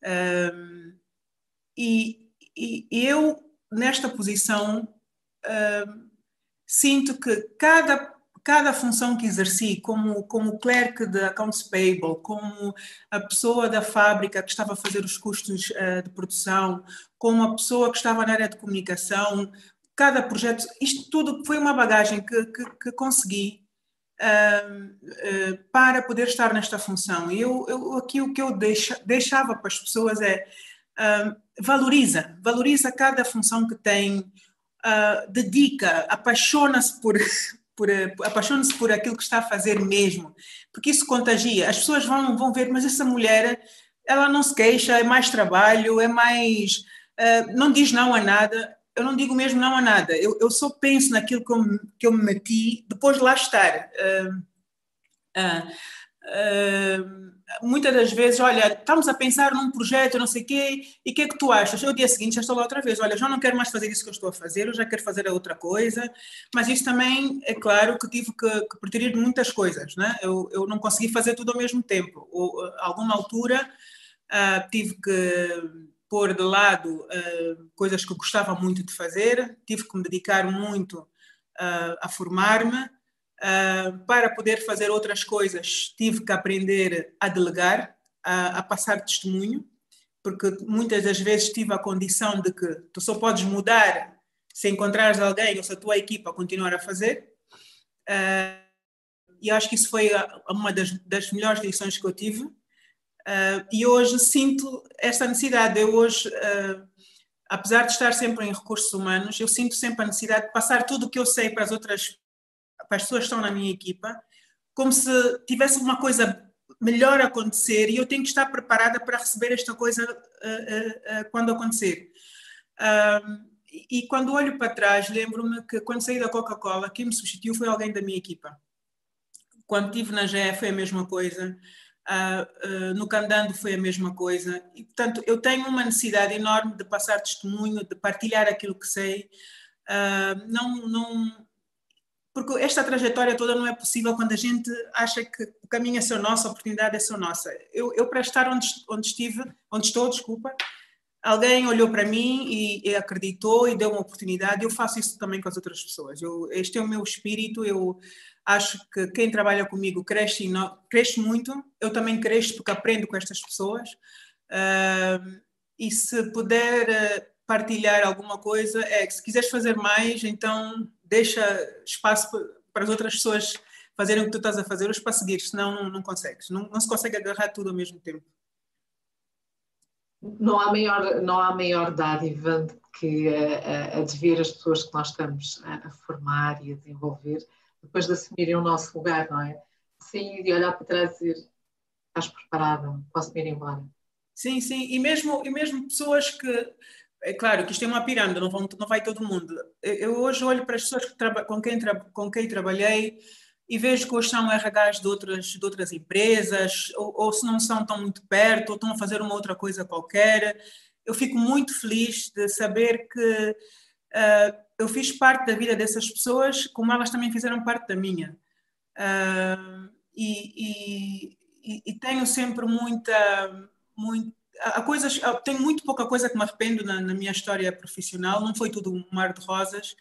S2: Um, e, e, eu, nesta posição, um, sinto que cada cada função que exerci, como, como clerk de accounts payable, como a pessoa da fábrica que estava a fazer os custos uh, de produção, como a pessoa que estava na área de comunicação, cada projeto, isto tudo foi uma bagagem que, que, que consegui uh, uh, para poder estar nesta função. E eu, eu, aqui o que eu deixa, deixava para as pessoas é valoriza, valoriza cada função que tem, dedica, apaixona-se por, por, eh, apaixone-se por aquilo que está a fazer mesmo, porque isso contagia. As pessoas vão, vão ver, mas essa mulher, ela não se queixa, é mais trabalho, é mais. Uh, não diz não a nada. eu não digo mesmo não a nada. Eu, eu só penso naquilo que eu, que eu me meti depois de lá estar. Uh, uh, uh, muitas das vezes, olha, estamos a pensar num projeto, não sei o quê, e o que é que tu achas? Eu, dia seguinte, já estou lá outra vez. Olha, já não quero mais fazer isso que eu estou a fazer, eu já quero fazer a outra coisa. Mas isso também, é claro, que tive que, que muitas coisas, né? Eu, eu não consegui fazer tudo ao mesmo tempo. Ou, alguma altura, uh, tive que pôr de lado uh, coisas que eu gostava muito de fazer, tive que me dedicar muito a formar-me, Uh, para poder fazer outras coisas, tive que aprender a delegar, a, a, passar testemunho, porque muitas das vezes tive a condição de que tu só podes mudar se encontrares alguém ou se a tua equipa continuar a fazer. Uh, e acho que isso foi uma das, das melhores lições que eu tive. Uh, e hoje sinto esta necessidade. Eu hoje, apesar de estar sempre em recursos humanos, eu sinto sempre a necessidade de passar tudo o que eu sei para as outras para as pessoas que estão na minha equipa, como se tivesse uma coisa melhor acontecer e eu tenho que estar preparada para receber esta coisa uh, uh, uh, quando acontecer. e, e quando olho para trás, lembro-me que quando saí da Coca-Cola, quem me substituiu foi alguém da minha equipa. Quando estive na GE foi a mesma coisa, no Candando foi a mesma coisa. E, portanto, eu tenho uma necessidade enorme de passar testemunho, de partilhar aquilo que sei. não, não, porque esta trajetória toda não é possível quando a gente acha que o caminho é só nosso, a oportunidade é só nossa. Eu, eu para estar onde, onde estive, onde estou, desculpa, alguém olhou para mim e, e, acreditou e deu uma oportunidade. Eu faço isso também com as outras pessoas. Eu, este é o meu espírito. Eu acho que quem trabalha comigo cresce, cresce muito. Eu também cresço porque aprendo com estas pessoas. Uh, e se puder eh, partilhar alguma coisa, é que se quiseres fazer mais, então deixa espaço para as outras pessoas fazerem o que tu estás a fazer, os para seguir, senão não, não consegues. Não, não se consegue agarrar tudo ao mesmo tempo.
S1: Não há maior, não há maior dádiva que a, a, de ver as pessoas que nós estamos a, a, formar e a desenvolver depois de assumirem o nosso lugar, não é? Sim, de olhar para trás e dizer estás preparada, posso ir embora.
S2: Sim, sim, e mesmo, e mesmo pessoas que é claro que isto é uma pirâmide, não, vão, não vai todo mundo. Eu hoje olho para as pessoas que com, quem com quem trabalhei e vejo que hoje são RHs de outras, de outras empresas, ou, ou, se não são tão muito perto, ou estão a fazer uma outra coisa qualquer. Eu fico muito feliz de saber que uh, eu fiz parte da vida dessas pessoas, como elas também fizeram parte da minha. Uh, e, e, e, tenho sempre muita, muito, há coisas, tenho muito pouca coisa que me arrependo na, na, minha história profissional, não foi tudo um mar de rosas,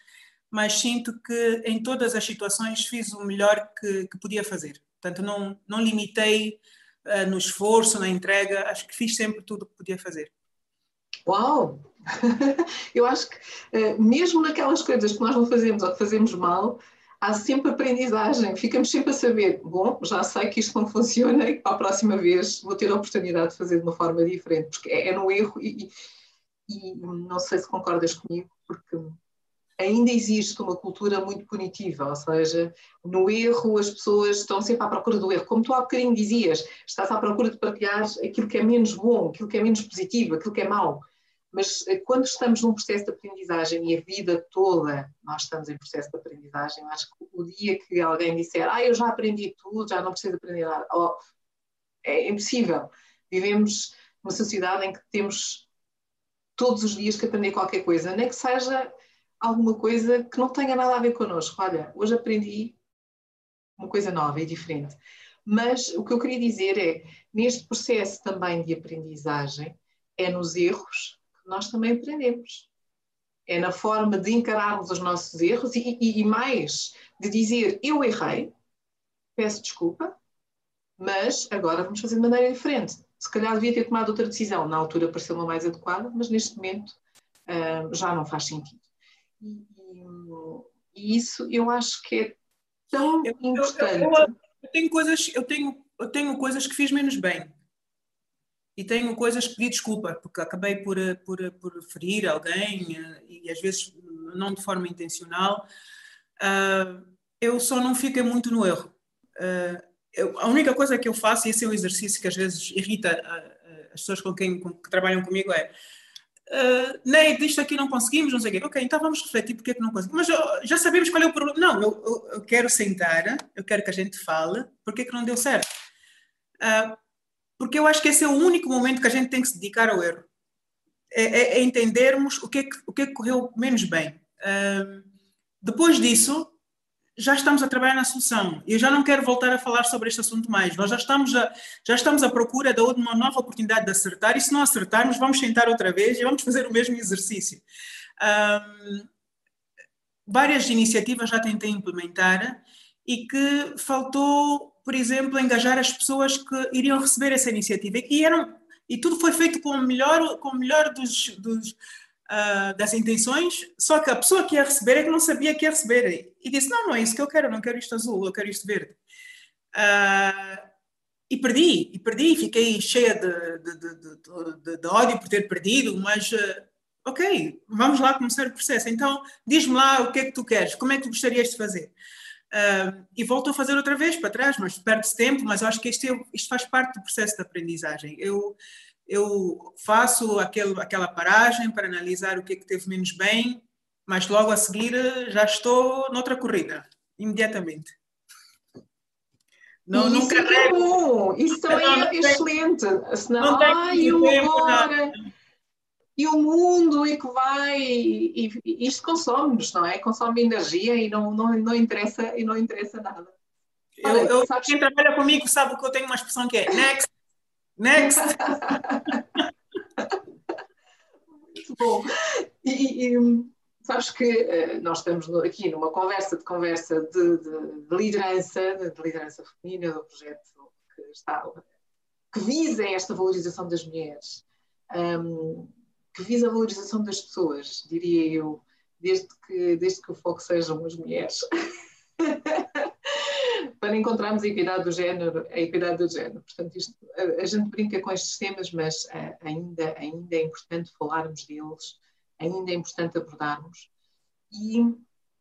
S2: mas sinto que em todas as situações fiz o melhor que, que podia fazer. Portanto, não, não limitei uh, no esforço, na entrega, acho que fiz sempre tudo o que podia fazer.
S1: Uau! Eu acho que uh, mesmo naquelas coisas que nós não fazemos ou que fazemos mal, há sempre aprendizagem, ficamos sempre a saber, bom, já sei que isto não funciona e para a próxima vez vou ter a oportunidade de fazer de uma forma diferente, porque é, é no erro e, e, não sei se concordas comigo, porque ainda existe uma cultura muito punitiva, ou seja, no erro as pessoas estão sempre à procura do erro, como tu há bocadinho dizias, estás à procura de partilhar aquilo que é menos bom, aquilo que é menos positivo, aquilo que é mau. Mas eh, quando estamos num processo de aprendizagem e a vida toda nós estamos em processo de aprendizagem, acho que o dia que alguém disser, ah, eu já aprendi tudo, já não preciso aprender nada, oh, é impossível. Vivemos numa sociedade em que temos todos os dias que aprender qualquer coisa, nem que seja alguma coisa que não tenha nada a ver connosco. Olha, hoje aprendi uma coisa nova e diferente. Mas o que eu queria dizer é, neste processo também de aprendizagem, é nos erros nós também aprendemos. É na forma de encararmos os nossos erros e, e, e mais, de dizer eu errei, peço desculpa, mas agora vamos fazer de maneira diferente. Se calhar devia ter tomado outra decisão, na altura pareceu-me mais adequada, mas neste momento uh, já não faz sentido. E, e, isso eu acho que é tão eu, importante. Eu,
S2: eu, eu, tenho coisas, eu tenho, eu tenho coisas que fiz menos bem e tenho coisas que pedi desculpa, porque acabei por, por, por ferir alguém eh, e às vezes não de forma intencional. Uh, eu só não fico muito no erro. Uh, eu, a única coisa que eu faço, e esse é um exercício que às vezes irrita uh, as pessoas com quem com, que trabalham comigo, é uh, Ney, disto aqui não conseguimos, não sei o quê. Ok, então vamos refletir porque é que não conseguimos. Mas já sabemos qual é o problema. Não, eu, eu, eu, quero sentar, eu quero que a gente fale porque é que não deu certo. Uh, porque eu acho que esse é o único momento que a gente tem que se dedicar ao erro. É, é, é entendermos o que é que, o que, é que correu menos bem. Depois disso, já estamos a trabalhar na solução. Eu já não quero voltar a falar sobre este assunto mais. Nós já estamos a, já estamos à procura de uma nova oportunidade de acertar e se não acertarmos, vamos sentar outra vez e vamos fazer o mesmo exercício. Um, várias iniciativas já tentei implementar e que faltou, por exemplo, engajar as pessoas que iriam receber essa iniciativa. E, eram, e tudo foi feito com o melhor, com o melhor dos, dos uh, das intenções, só que a pessoa que ia receber é que não sabia que ia receber. E disse: Não, não é isso que eu quero, eu não quero isto azul, eu quero isto verde. Uh, e perdi, e perdi, fiquei cheia de, de, de, de ódio por ter perdido, mas uh, ok, vamos lá começar o processo. Então, diz-me lá o que é que tu queres, como é que tu gostarias de fazer. Uh, e volto a fazer outra vez para trás, mas perde-se tempo, mas eu acho que isto, é, isto faz parte do processo de aprendizagem. Eu, eu faço aquele, aquela paragem para analisar o que é que teve menos bem, mas logo a seguir já estou noutra corrida, imediatamente.
S1: Não, isso não é bom, isso também não, é excelente. Senão, não ai, o agora, e o mundo e que vai, e, e isto consome-nos, não é? Consome energia e não, não, não, interessa, e não interessa nada.
S2: Olha, eu, eu quem trabalha comigo sabe que eu tenho uma expressão que é next, Next!
S1: Muito bom. E, e, sabes que uh, nós estamos aqui numa conversa de conversa de, de, de liderança, de, de, liderança feminina do projeto que está que visa esta valorização das mulheres, um, que visa a valorização das pessoas, diria eu, desde que, desde que o foco sejam as mulheres. para encontrarmos a equidade do género, a equidade do género. Portanto, isto, a, a, gente brinca com estes temas, mas a, ainda, ainda é importante falarmos deles, ainda é importante abordarmos. E,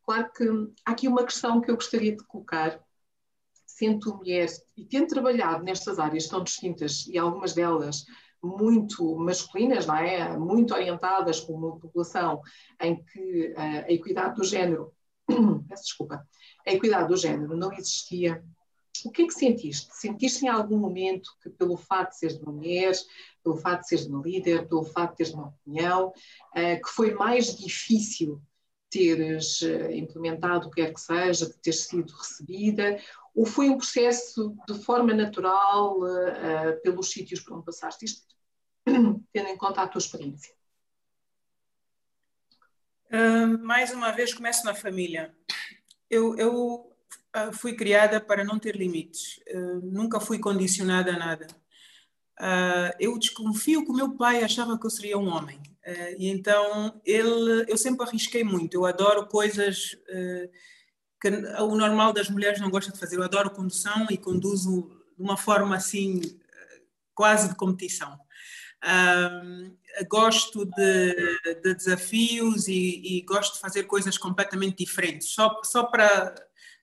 S1: claro que há aqui uma questão que eu gostaria de colocar, sendo mulher e tendo trabalhado nestas áreas tão distintas e algumas delas muito masculinas, não é? Muito orientadas com uma população em que a equidade do género, peço desculpa, a equidade do género não existia, o que é que sentiste? Sentiste em algum momento que, pelo facto de seres uma mulher, pelo facto de seres uma líder, pelo facto de teres uma opinião, uh, que foi mais difícil teres uh, implementado o que quer que seja, de teres sido recebida, ou foi um processo de forma natural uh, pelos sítios por onde passaste? Isto tendo em conta a tua experiência.
S2: mais uma vez, começo na família eu, eu uh, fui criada para não ter limites, uh, nunca fui condicionada a nada. Uh, eu desconfio que o meu pai achava que eu seria um homem, e então ele, eu sempre arrisquei muito. Eu adoro coisas que o normal das mulheres não gosta de fazer. Eu adoro condução e conduzo de uma forma assim, quase de competição. Gosto de, de desafios e, e, gosto de fazer coisas completamente diferentes, só, só para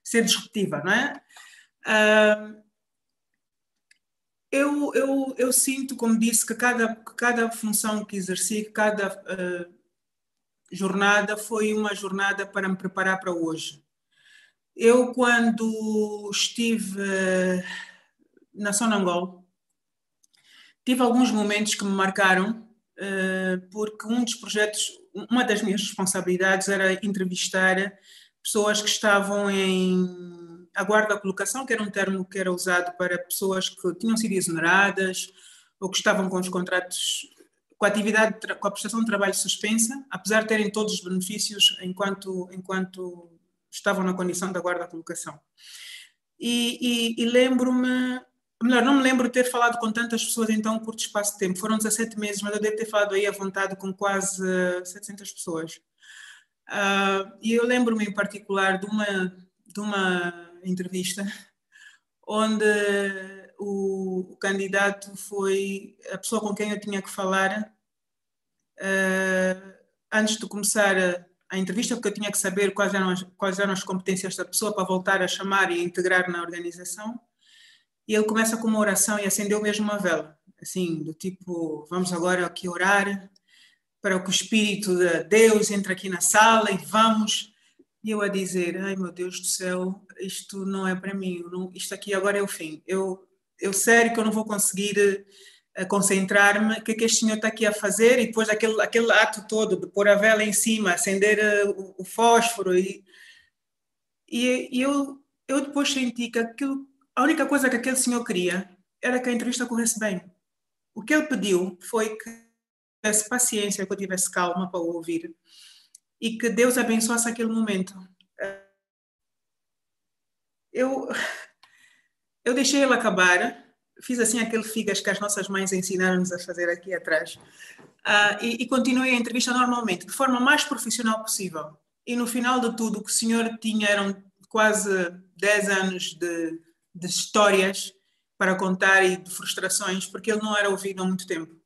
S2: ser disruptiva, não é? Eu, eu, eu sinto, como disse, que cada, cada função que exerci, cada uh, jornada foi uma jornada para me preparar para hoje. Eu, quando estive uh, na Sonangol, tive alguns momentos que me marcaram, eh, porque um dos projetos, uma das minhas responsabilidades era entrevistar pessoas que estavam em aguardo da colocação, que era um termo que era usado para pessoas que tinham sido exoneradas ou que estavam com os contratos com a atividade, com a prestação de trabalho suspensa, apesar de terem todos os benefícios enquanto, enquanto estavam na condição da colocação. E, e, e lembro-me melhor, não me lembro de ter falado com tantas pessoas em tão curto espaço de tempo. Foram 17 meses, mas eu devo ter falado aí à vontade com quase 700 pessoas. Uh, e eu lembro-me em particular de uma, de uma entrevista onde o, o, candidato foi a pessoa com quem eu tinha que falar uh, antes de começar a, a, entrevista, porque eu tinha que saber quais eram, as, quais eram as competências da pessoa para voltar a chamar e integrar na organização e ele começa com uma oração e acendeu mesmo uma vela, assim, do tipo, vamos agora aqui orar para que o Espírito de Deus entre aqui na sala e vamos. E eu a dizer, ai meu Deus do céu, isto não é para mim, não, isto aqui agora é o fim. Eu, eu sério que eu não vou conseguir uh, concentrar-me, o que é que este senhor está aqui a fazer? E depois aquele, aquele ato todo de pôr a vela em cima, acender uh, o, o, fósforo. E, e, e, eu, eu depois senti que aquilo, a única coisa que aquele senhor queria era que a entrevista corresse bem. O que ele pediu foi que tivesse paciência, que eu tivesse calma para ouvir e que Deus abençoasse aquele momento. Eu, eu deixei ele acabar, fiz assim aquele figas que as nossas mães ensinaram-nos a fazer aqui atrás uh, e, e continuei a entrevista normalmente, de forma mais profissional possível. E no final de tudo, o que o senhor tinha eram quase 10 anos de, de histórias para contar e de frustrações, porque ele não era ouvido há muito tempo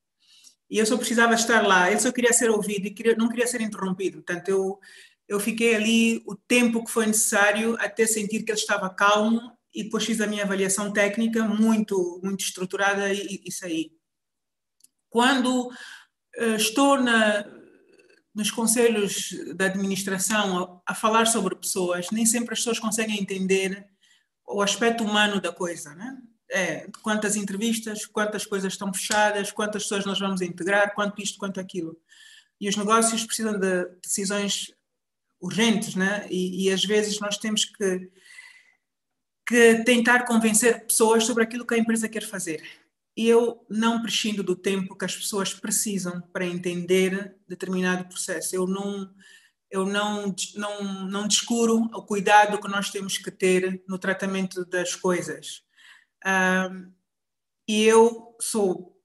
S2: e eu só precisava estar lá, eu só queria ser ouvido e queria, não queria ser interrompido. Portanto, eu, eu fiquei ali o tempo que foi necessário até sentir que ele estava calmo e depois fiz a minha avaliação técnica muito, muito estruturada e, e saí. Quando uh, estou na, nos conselhos da administração a, a, falar sobre pessoas, nem sempre as pessoas conseguem entender o aspecto humano da coisa, né? é, quantas entrevistas, quantas coisas estão fechadas, quantas pessoas nós vamos integrar, quanto isto, quanto aquilo. E os negócios precisam de decisões urgentes, né? E, e às vezes nós temos que, que tentar convencer pessoas sobre aquilo que a empresa quer fazer. E eu não prescindo do tempo que as pessoas precisam para entender determinado processo. Eu não eu não, não, não descuro o cuidado que nós temos que ter no tratamento das coisas e eu sou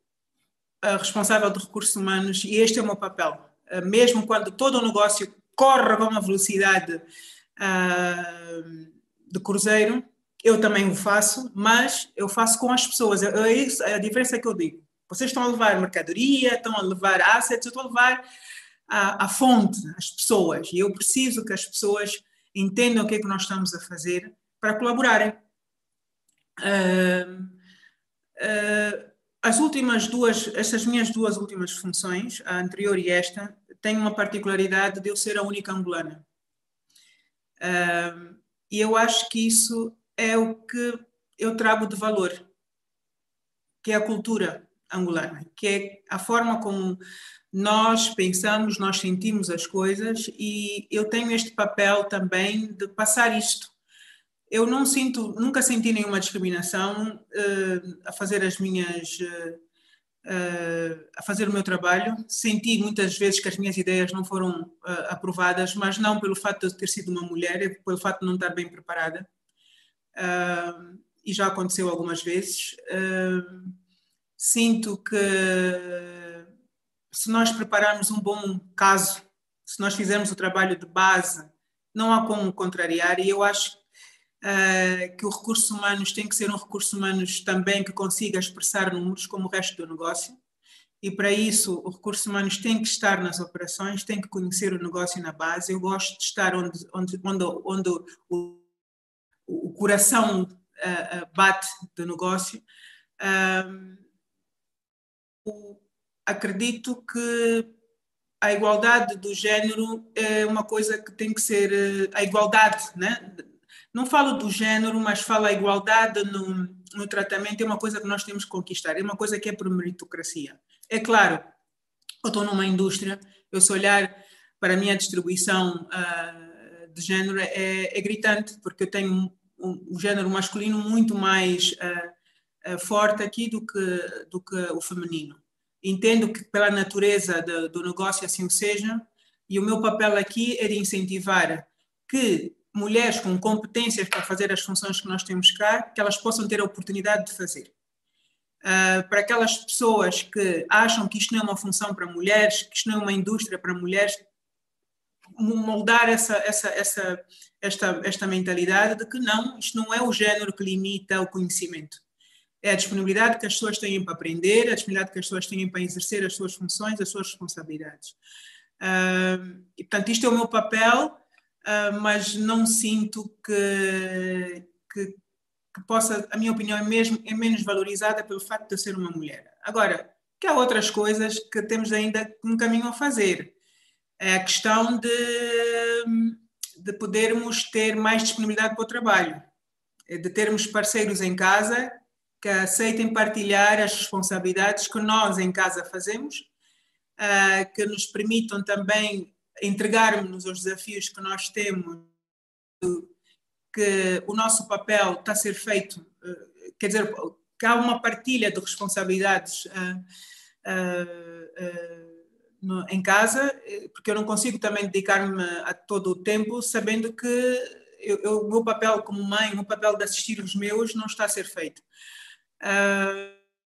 S2: a responsável de recursos humanos e este é o meu papel. Uh, mesmo quando todo o negócio corre a uma velocidade uh, de cruzeiro, eu também o faço, mas eu faço com as pessoas. É, é, isso, é a diferença que eu digo. Vocês estão a levar mercadoria, estão a levar assets, eu estou a levar a, a fonte, as pessoas. E eu preciso que as pessoas entendam o que é que nós estamos a fazer para colaborarem. Uh, uh, as últimas duas, estas minhas duas últimas funções, a anterior e esta, têm uma particularidade de eu ser a única angolana. Uh, e eu acho que isso é o que eu trago de valor, que é a cultura angolana, que é a forma como nós pensamos, nós sentimos as coisas e eu tenho este papel também de passar isto eu não sinto, nunca senti nenhuma discriminação uh, a fazer as minhas, uh, uh, a fazer o meu trabalho. Senti muitas vezes que as minhas ideias não foram aprovadas, mas não pelo fato de ter sido uma mulher, é pelo fato de não estar bem preparada. e já aconteceu algumas vezes. sinto que se nós prepararmos um bom caso, se nós fizermos o trabalho de base, não há como contrariar, e eu acho uh, que o recurso humanos tem que ser um recurso humanos também que consiga expressar números como o resto do negócio. E para isso, o recurso humanos tem que estar nas operações, tem que conhecer o negócio na base. Eu gosto de estar onde, onde, onde, onde o, o coração uh, bate do negócio. Acredito que a igualdade do género é uma coisa que tem que ser a igualdade, né? Não falo do género, mas falo a igualdade no, no tratamento, é uma coisa que nós temos que conquistar, é uma coisa que é por meritocracia. É claro, eu estou numa indústria, eu se olhar para a minha distribuição uh, de género é, é, gritante, porque eu tenho um, um, um género masculino muito mais uh, uh, forte aqui do que, do que o feminino. Entendo que pela natureza de, do negócio assim seja, e o meu papel aqui é de incentivar que mulheres com competências para fazer as funções que nós temos cá, que elas possam ter a oportunidade de fazer. Uh, para aquelas pessoas que acham que isto não é uma função para mulheres, que isto não é uma indústria para mulheres, moldar essa, essa, essa, esta, esta mentalidade de que não, isto não é o género que limita o conhecimento. É a disponibilidade que as pessoas têm para aprender, a disponibilidade que as pessoas têm para exercer as suas funções, as suas responsabilidades. Uh, e, portanto, isto é o meu papel uh, mas não sinto que, que, que, possa, a minha opinião é, mesmo, é menos valorizada pelo facto de eu ser uma mulher. Agora, que há outras coisas que temos ainda um caminho a fazer. É a questão de, de podermos ter mais disponibilidade para o trabalho, de termos parceiros em casa que aceitem partilhar as responsabilidades que nós em casa fazemos, que nos permitam também entregarmos os desafios que nós temos, que o nosso papel está a ser feito, eh, quer dizer, que há uma partilha de responsabilidades no, em casa, porque eu não consigo também dedicar-me a todo o tempo sabendo que o meu papel como mãe, o meu papel de assistir os meus não está a ser feito.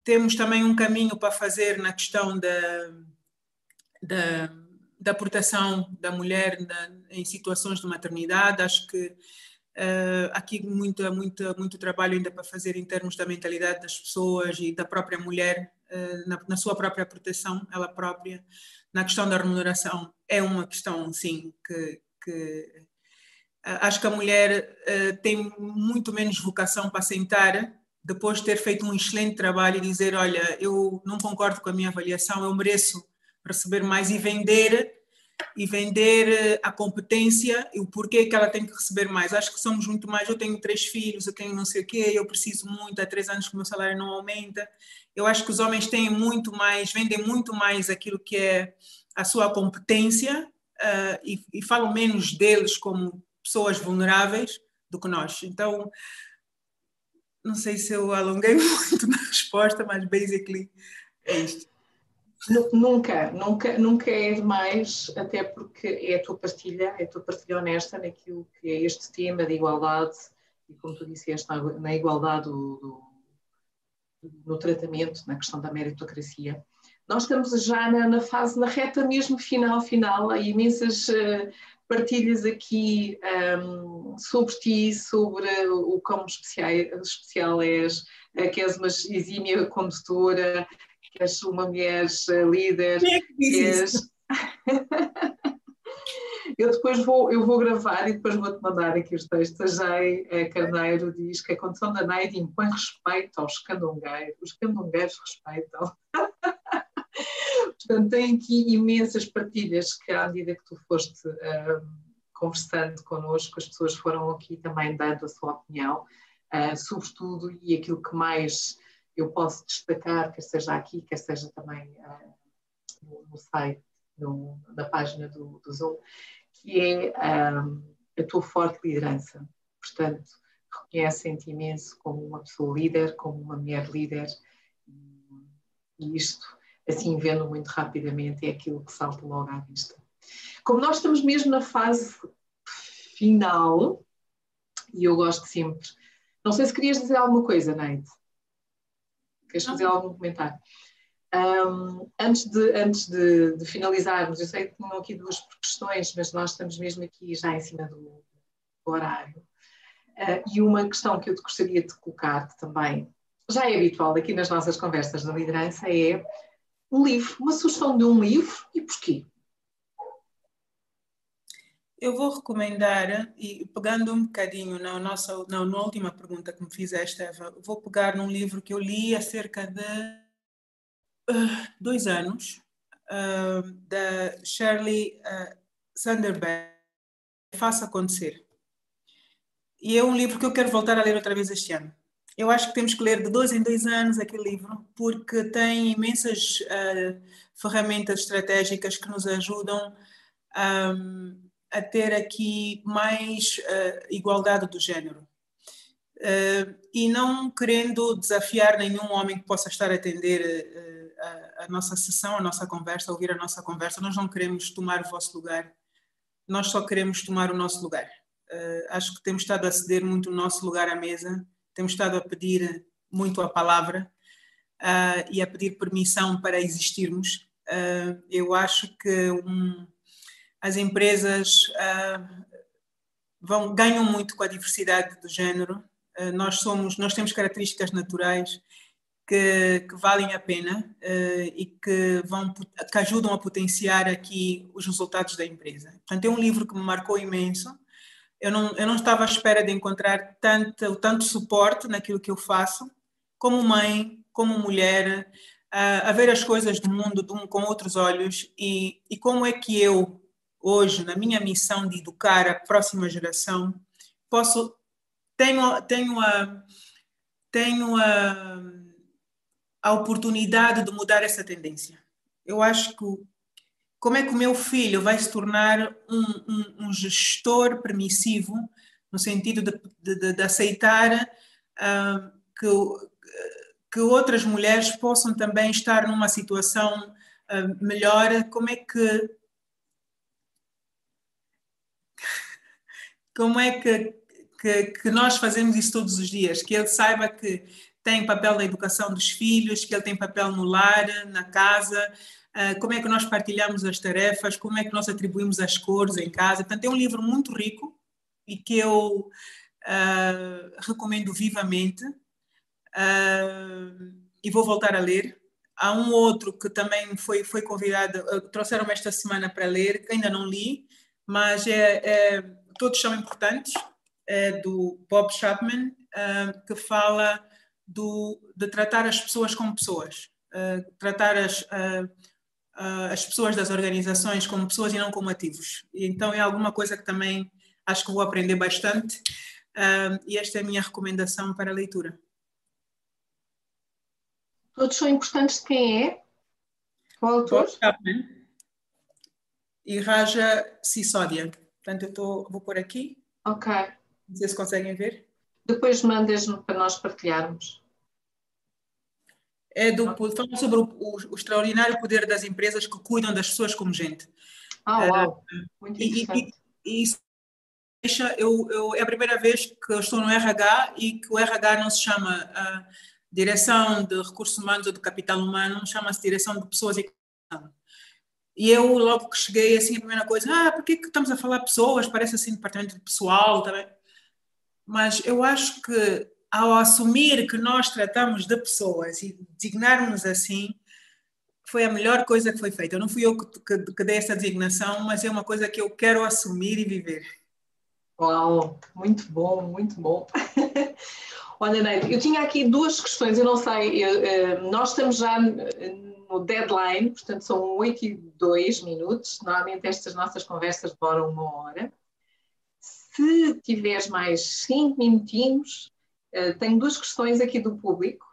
S2: Temos também um caminho para fazer na questão da, da, da proteção da mulher na, em situações de maternidade. Acho que Uh, aqui muito, muito, muito trabalho ainda para fazer em termos da mentalidade das pessoas e da própria mulher, uh, na, na, sua própria proteção, ela própria. Na questão da remuneração, é uma questão, sim, que, que uh, acho que a mulher tem muito menos vocação para sentar depois de ter feito um excelente trabalho e dizer: Olha, eu não concordo com a minha avaliação, eu mereço receber mais e vender e vender eh, a competência e o porquê que ela tem que receber mais. Acho que somos muito mais. Eu tenho três filhos, eu tenho não sei o quê, eu preciso muito, há três anos que o meu salário não aumenta. Eu acho que os homens têm muito mais, vendem muito mais aquilo que é a sua competência uh, e, e falam menos deles como pessoas vulneráveis do que nós. Então, não sei se eu alonguei muito na resposta, mas basically é isto.
S1: Nunca, nunca, nunca é demais, até porque é a tua partilha, é a tua partilha honesta naquilo que é este tema de igualdade e, como tu disseste, na, igualdade do, do, no tratamento, na questão da meritocracia. Nós estamos já na, na, fase, na reta mesmo final, final, há imensas uh, partilhas aqui um, sobre ti, sobre o como especial, especial és, uh, que és uma exímia condutora, que és uma mulher eh, líder,
S2: é que és...
S1: eu depois vou, eu vou gravar e depois vou-te mandar aqui os textos. A Jai a Carneiro diz que a condição da Neide impõe respeito aos candongueiros. Os candongueiros respeitam. Portanto, tem aqui imensas partilhas que, à medida que tu foste uh, conversando connosco, as pessoas foram aqui também dando a sua opinião, uh, sobretudo, e aquilo que mais eu posso destacar, quer seja aqui, quer seja também uh, no, site, no, na página do, do Zoom, que é a tua forte liderança. Portanto, reconhecem-te imenso como uma pessoa líder, como uma mulher líder, e isto, assim, vendo muito rapidamente, é aquilo que salta logo à vista. Como nós estamos mesmo na fase final, e eu gosto sempre. Não sei se querias dizer alguma coisa, Neide. Queres fazer algum comentário? Um, antes de, antes de, de, finalizarmos, eu sei que tinham aqui duas questões, mas nós estamos mesmo aqui já em cima do, do horário. Uh, e uma questão que eu te gostaria de colocar, que também já é habitual aqui nas nossas conversas da liderança, é um livro, uma sugestão de um livro e porquê?
S2: Eu vou recomendar, e pegando um bocadinho na, nossa, na, na última pergunta que me fizeste, Eva, vou pegar num livro que eu li há cerca de uh, dois anos, uh, da Shirley uh, Sanderberg, Faça Acontecer. E é um livro que eu quero voltar a ler outra vez este ano. Eu acho que temos que ler de dois em dois anos aquele livro, porque tem imensas ferramentas estratégicas que nos ajudam. Um, a ter aqui mais uh, igualdade do género. Uh, e não querendo desafiar nenhum homem que possa estar a atender uh, a, a, nossa sessão, a nossa conversa, ouvir a nossa conversa, nós não queremos tomar o vosso lugar, nós só queremos tomar o nosso lugar. acho que temos estado a ceder muito o nosso lugar à mesa, temos estado a pedir muito a palavra e a pedir permissão para existirmos. eu acho que um, as empresas uh, vão, ganham muito com a diversidade do género. Uh, nós somos, nós temos características naturais que, que valem a pena uh, e que vão que ajudam a potenciar aqui os resultados da empresa. Portanto, é um livro que me marcou imenso. Eu não, eu não estava à espera de encontrar tanto, tanto suporte naquilo que eu faço, como mãe, como mulher, a, a ver as coisas do mundo um, com outros olhos e, e como é que eu, hoje, na minha missão de educar a próxima geração, posso, tenho, tenho, a, tenho a, a oportunidade de mudar essa tendência. Eu acho que como é que o meu filho vai se tornar um, um, um gestor permissivo, no sentido de, de, de aceitar uh, que, que outras mulheres possam também estar numa situação uh, melhor, como é que como é que, que, que, nós fazemos isso todos os dias, que ele saiba que tem papel na educação dos filhos, que ele tem papel no lar, na casa, como é que nós partilhamos as tarefas, como é que nós atribuímos as cores em casa. Portanto, é um livro muito rico e que eu uh, recomendo vivamente uh, e vou voltar a ler. Há um outro que também foi, foi convidado, uh, trouxeram-me esta semana para ler, que ainda não li, mas é, é todos são importantes, é do Bob Chapman, uh, que fala do, de tratar as pessoas como pessoas, tratar as, as pessoas das organizações como pessoas e não como ativos. Então é alguma coisa que também acho que vou aprender bastante. e esta é a minha recomendação para a leitura.
S1: Todos são importantes de quem é? O autor?
S2: Chapman e Raja Sisódia. Portanto, eu tô, vou pôr aqui.
S1: Ok.
S2: Não sei se conseguem ver.
S1: Depois mandas-me para nós partilharmos.
S2: É do, fala sobre o, o, o, extraordinário poder das empresas que cuidam das pessoas como gente.
S1: Ah, uau. Muito interessante.
S2: E, e, e isso eu, eu, é a primeira vez que eu estou no RH e que o RH não se chama uh, direção de recursos humanos ou de capital humano, chama-se direção de pessoas e e eu, logo que cheguei, assim, a primeira coisa, ah, por que, que estamos a falar pessoas? Parece assim, departamento de pessoal também. Mas eu acho que, ao assumir que nós tratamos de pessoas e designarmos assim, foi a melhor coisa que foi feita. Não fui eu que, que, que dei essa designação, mas é uma coisa que eu quero assumir e viver.
S1: Uau, muito bom, muito bom. Olha, Neide, eu tinha aqui duas questões, eu não sei, eu, eh, nós estamos já no deadline, portanto são 8 e 2 minutos, normalmente estas nossas conversas demoram uma hora. Se tiveres mais 5 minutinhos, uh, tenho duas questões aqui do público.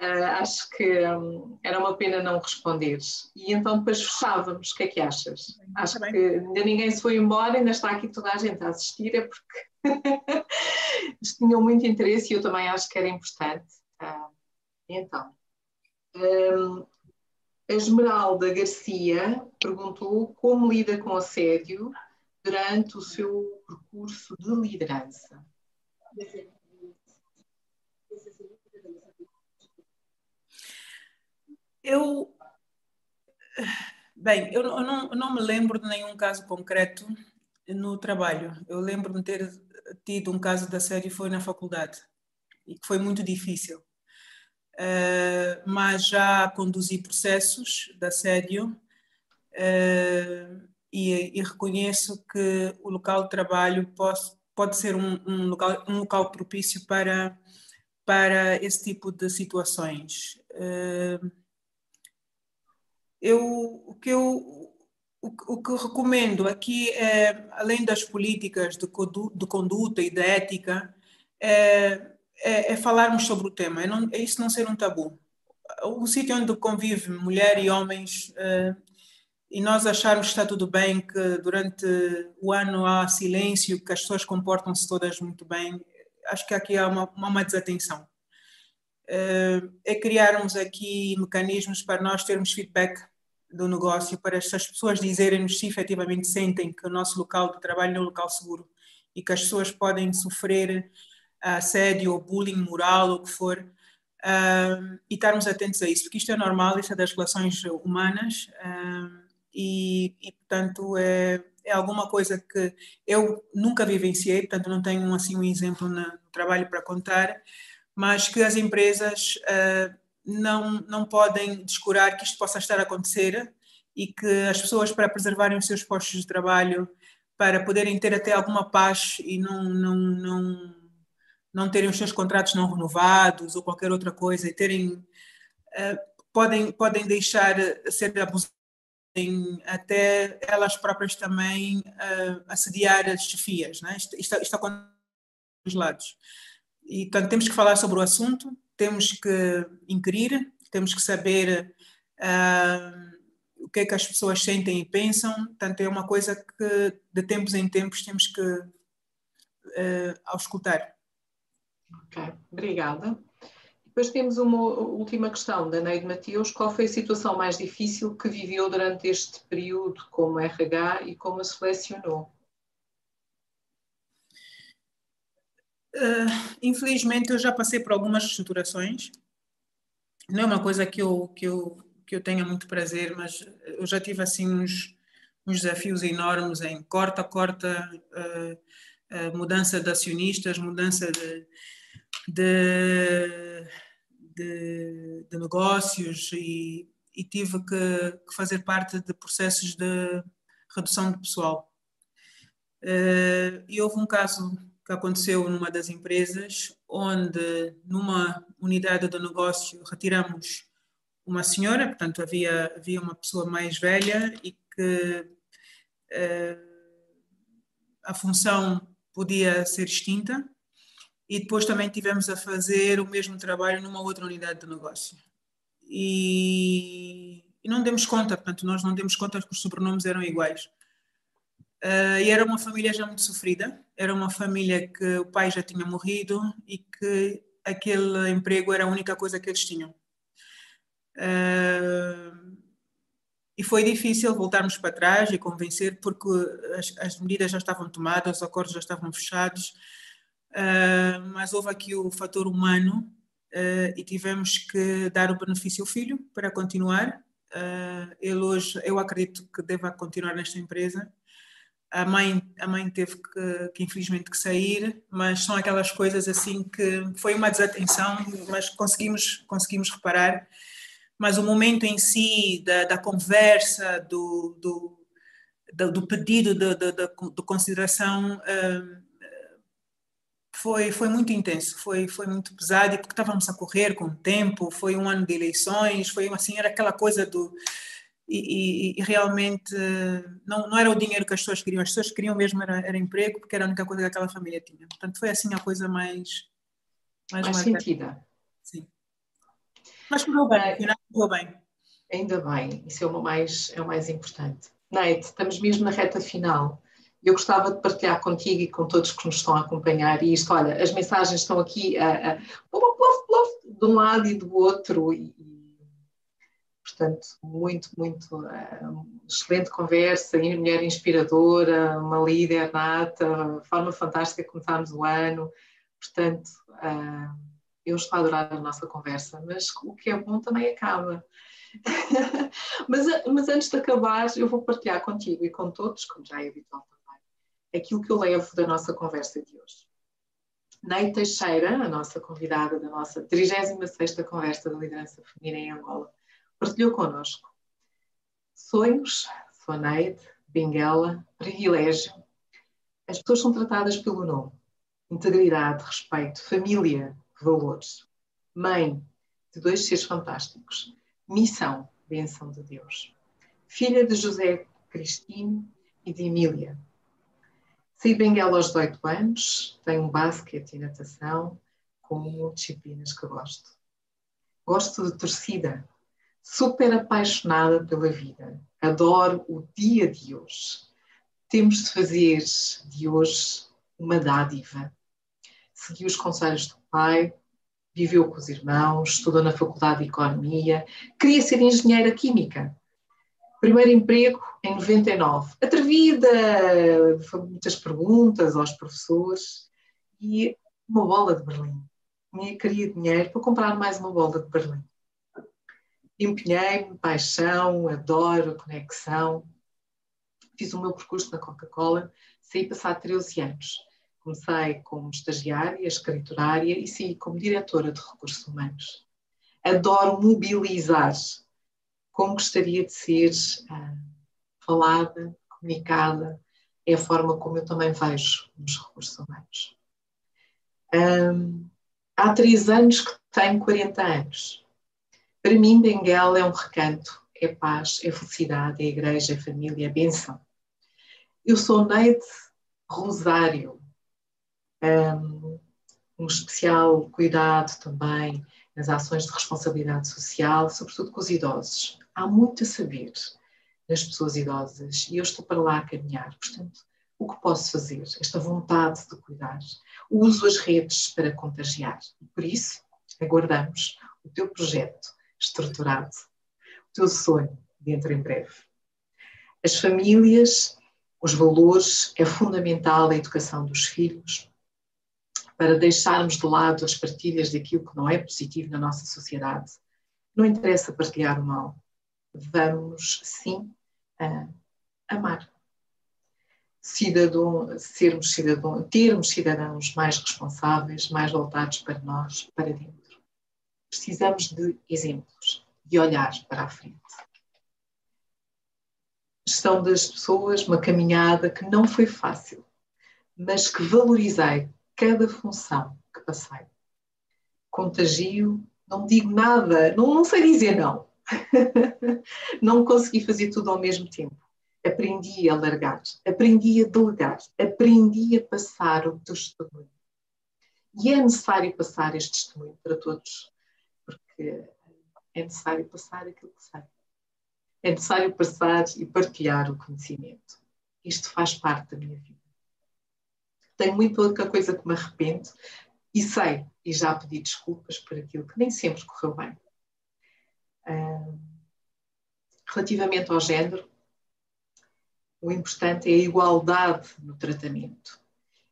S1: Uh, acho que um, era uma pena não responderes. E então depois fechávamos. O que é que achas? Bem, acho que ainda ninguém se foi embora, ainda está aqui toda a gente a assistir, é porque tinham muito interesse e eu também acho que era importante. Uh, então, um, a Esmeralda Garcia perguntou como lida com assédio durante o seu percurso de liderança.
S2: Eu, bem, eu não, não me lembro de nenhum caso concreto no trabalho. Eu lembro de ter tido um caso de assédio foi na faculdade e que foi muito difícil. Uh, mas já conduzi processos de assédio uh, e, e, reconheço que o local de trabalho pode, pode ser um, um, local, um local propício para, para esse tipo de situações. Uh, eu, o que eu o, que recomendo aqui é, além das políticas de, de conduta e de ética, é, é, é, falarmos sobre o tema, é, não, é isso não ser um tabu. O sítio onde convive mulher e homens é, e nós acharmos que está tudo bem, que durante o ano há silêncio, que as pessoas comportam-se todas muito bem, acho que aqui há uma, uma desatenção. É, criarmos aqui mecanismos para nós termos feedback do negócio, para essas pessoas dizerem-nos se efetivamente sentem que o nosso local de trabalho é um local seguro e que as pessoas podem sofrer assédio ou bullying moral ou o que for, uh, e estarmos atentos a isso, porque isto é normal, isto é das relações humanas uh, e, e, portanto, é, é alguma coisa que eu nunca vivenciei, portanto, não tenho assim um exemplo no trabalho para contar, mas que as empresas uh, não, não podem descurar que isto possa estar a acontecer e que as pessoas, para preservarem os seus postos de trabalho, para poderem ter até alguma paz e não, não, não, não terem os seus contratos não renovados ou qualquer outra coisa e terem. Uh, podem, podem deixar ser abusadas até elas próprias também uh, assediar as chefias. Né? Isto, isto, isto acontece dos lados. E, portanto, temos que falar sobre o assunto, temos que inquirir, temos que saber uh, o que é que as pessoas sentem e pensam. Portanto, é uma coisa que, de tempos em tempos, temos que uh, auscultar.
S1: Ok, obrigada. Depois temos uma última questão da Neide Mateus. Qual foi a situação mais difícil que viveu durante este período como RH e como a selecionou?
S2: Uh, infelizmente eu já passei por algumas reestruturações. Não é uma coisa que eu, que eu, que eu tenha muito prazer, mas eu já tive assim uns, uns desafios enormes em corta, corta, uh, uh, mudança de acionistas, mudança de, de de, de negócios e, e tive que, que, fazer parte de processos de redução de pessoal. Uh, e houve um caso que aconteceu numa das empresas, onde numa unidade do negócio retiramos uma senhora, portanto havia, havia uma pessoa mais velha e que uh, a função podia ser extinta e depois também tivemos a fazer o mesmo trabalho numa outra unidade de negócio. E, e não demos conta, portanto, nós não demos conta que os sobrenomes eram iguais. Uh, e era uma família já muito sofrida, era uma família que o pai já tinha morrido e que aquele emprego era a única coisa que eles tinham. Uh, e foi difícil voltarmos para trás e convencer, porque as, as medidas já estavam tomadas, os acordos já estavam fechados, uh, mas houve aqui o fator humano e tivemos que dar o benefício ao filho para continuar. Ele hoje, eu acredito que deva continuar nesta empresa. A mãe, a mãe teve que, que, infelizmente que sair, mas são aquelas coisas assim que foi uma desatenção, mas conseguimos conseguimos reparar. Mas o momento em si da, da conversa, do, do, do, do pedido de, de, de, de consideração, uh, foi, foi muito intenso, foi, foi muito pesado, e porque estávamos a correr com o tempo, foi um ano de eleições, foi assim, era aquela coisa do. E, e, e, realmente não, não era o dinheiro que as pessoas queriam, as pessoas queriam mesmo era, era emprego, porque era a única coisa que aquela família tinha. Portanto, foi assim a coisa mais.
S1: Mais, mais sentida.
S2: Sim. Mas correu bem, afinal correu bem.
S1: Ainda bem, isso é o mais, é o mais importante. Neide, estamos mesmo na reta final eu gostava de partilhar contigo e com todos que nos estão a acompanhar e isto, olha, as mensagens estão aqui a, a plof, plof, de um lado e do outro e portanto, muito, muito uh, excelente conversa, mulher inspiradora, uma líder nata, forma fantástica de começarmos o ano, portanto, uh, eu estou a adorar a nossa conversa, mas o que é bom também acaba. mas, mas antes de acabar, eu vou partilhar contigo e com todos, como já é habitual aquilo que eu levo da nossa conversa de hoje. Ney Teixeira, a nossa convidada da nossa 36ª Conversa da Liderança Feminina em Angola, partilhou connosco sonhos, sua Neide, Benguela, privilégio. As pessoas são tratadas pelo nome. Integridade, respeito, família, valores. Mãe de dois seres fantásticos. Missão, bênção de Deus. Filha de José Cristino e de Emília, Saí de Benguela aos 18 anos, tenho basquete e natação como disciplinas que gosto. Gosto de torcida, super apaixonada pela vida, adoro o dia de hoje. Temos de fazer de hoje uma dádiva. Segui os conselhos do pai, viveu com os irmãos, estudou na Faculdade de Economia, queria ser engenheira química, Primeiro emprego em 99. Atrevida, muitas perguntas aos professores e uma bola de Berlim. Queria dinheiro para comprar mais uma bola de Berlim. Empenhei-me, paixão, adoro, conexão. Fiz o meu percurso na Coca-Cola, saí passar 13 anos. Comecei como estagiária, escriturária e saí como diretora de recursos humanos. Adoro mobilizar como gostaria de ser uh, falada, comunicada, é a forma como eu também vejo os recursos humanos. Um, há três anos que tenho 40 anos. Para mim, Benguela é um recanto, é paz, é felicidade, é igreja, é família, é bênção. Eu sou Neide Rosário, um, um especial cuidado também nas ações de responsabilidade social, sobretudo com os idosos. Há muito a saber nas pessoas idosas e eu estou para lá a caminhar. Portanto, o que posso fazer? Esta vontade de cuidar. Uso as redes para contagiar. Por isso, aguardamos o teu projeto estruturado, o teu sonho dentro em breve. As famílias, os valores, é fundamental a educação dos filhos para deixarmos de lado as partilhas daquilo que não é positivo na nossa sociedade. Não interessa partilhar o mal. Vamos, sim, amar cidadão, sermos cidadão, termos cidadãos mais responsáveis, mais voltados para nós, para dentro. Precisamos de exemplos, de olhar para a frente. Gestão das pessoas, uma caminhada que não foi fácil, mas que valorizei cada função que passei. Contagio, não digo nada, não, não sei dizer não. não consegui fazer tudo ao mesmo tempo aprendi a largar, aprendi a delegar, aprendi a passar o testemunho. E é necessário passar este testemunho para todos, porque é necessário passar aquilo que sei. É necessário passar e partilhar o conhecimento. Isto faz parte da minha vida. Tenho muito pouca coisa que me arrependo e sei, e já pedi desculpas por aquilo que nem sempre correu bem. relativamente ao género, o importante é a igualdade no tratamento.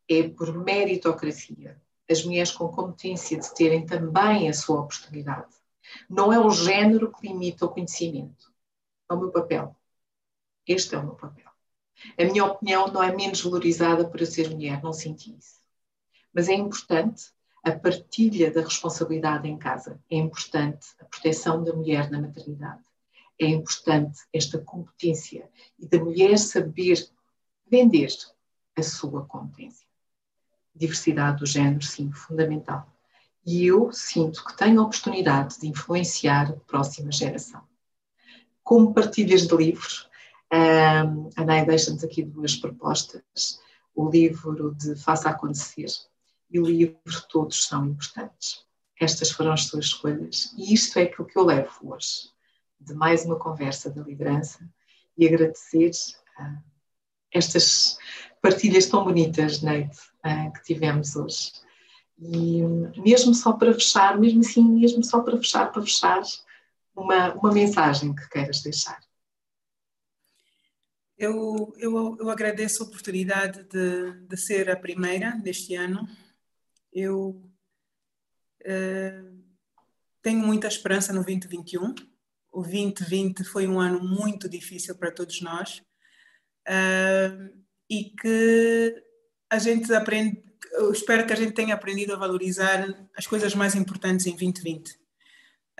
S1: É por meritocracia. As mulheres com competência de terem também a sua oportunidade. Não é o género que limita o conhecimento. É o meu papel. Este é o meu papel. A minha opinião não é menos valorizada por eu ser mulher, não senti isso. Mas é importante a partilha da responsabilidade em casa. É importante a proteção da mulher na maternidade é importante esta competência e da mulher saber vender a sua competência. Diversidade do género, sim, fundamental. E eu sinto que tenho a oportunidade de influenciar a próxima geração. Como partilhas de livros, um, a Ney deixa-nos aqui duas propostas: o livro de Faça Acontecer e o livro Todos São Importantes. Estas foram as suas escolhas e isto é aquilo que eu levo hoje de mais uma conversa da liderança e agradecer uh, estas partilhas tão bonitas, Neide, uh, que tivemos hoje. E mesmo só para fechar, mesmo assim, mesmo só para fechar, para fechar, uma, uma mensagem que queiras deixar.
S2: Eu, eu, eu agradeço a oportunidade de, de ser a primeira deste ano. Eu uh, tenho muita esperança no 2021 o 2020 foi um ano muito difícil para todos nós uh, e que a gente aprende, eu espero que a gente tenha aprendido a valorizar as coisas mais importantes em 2020.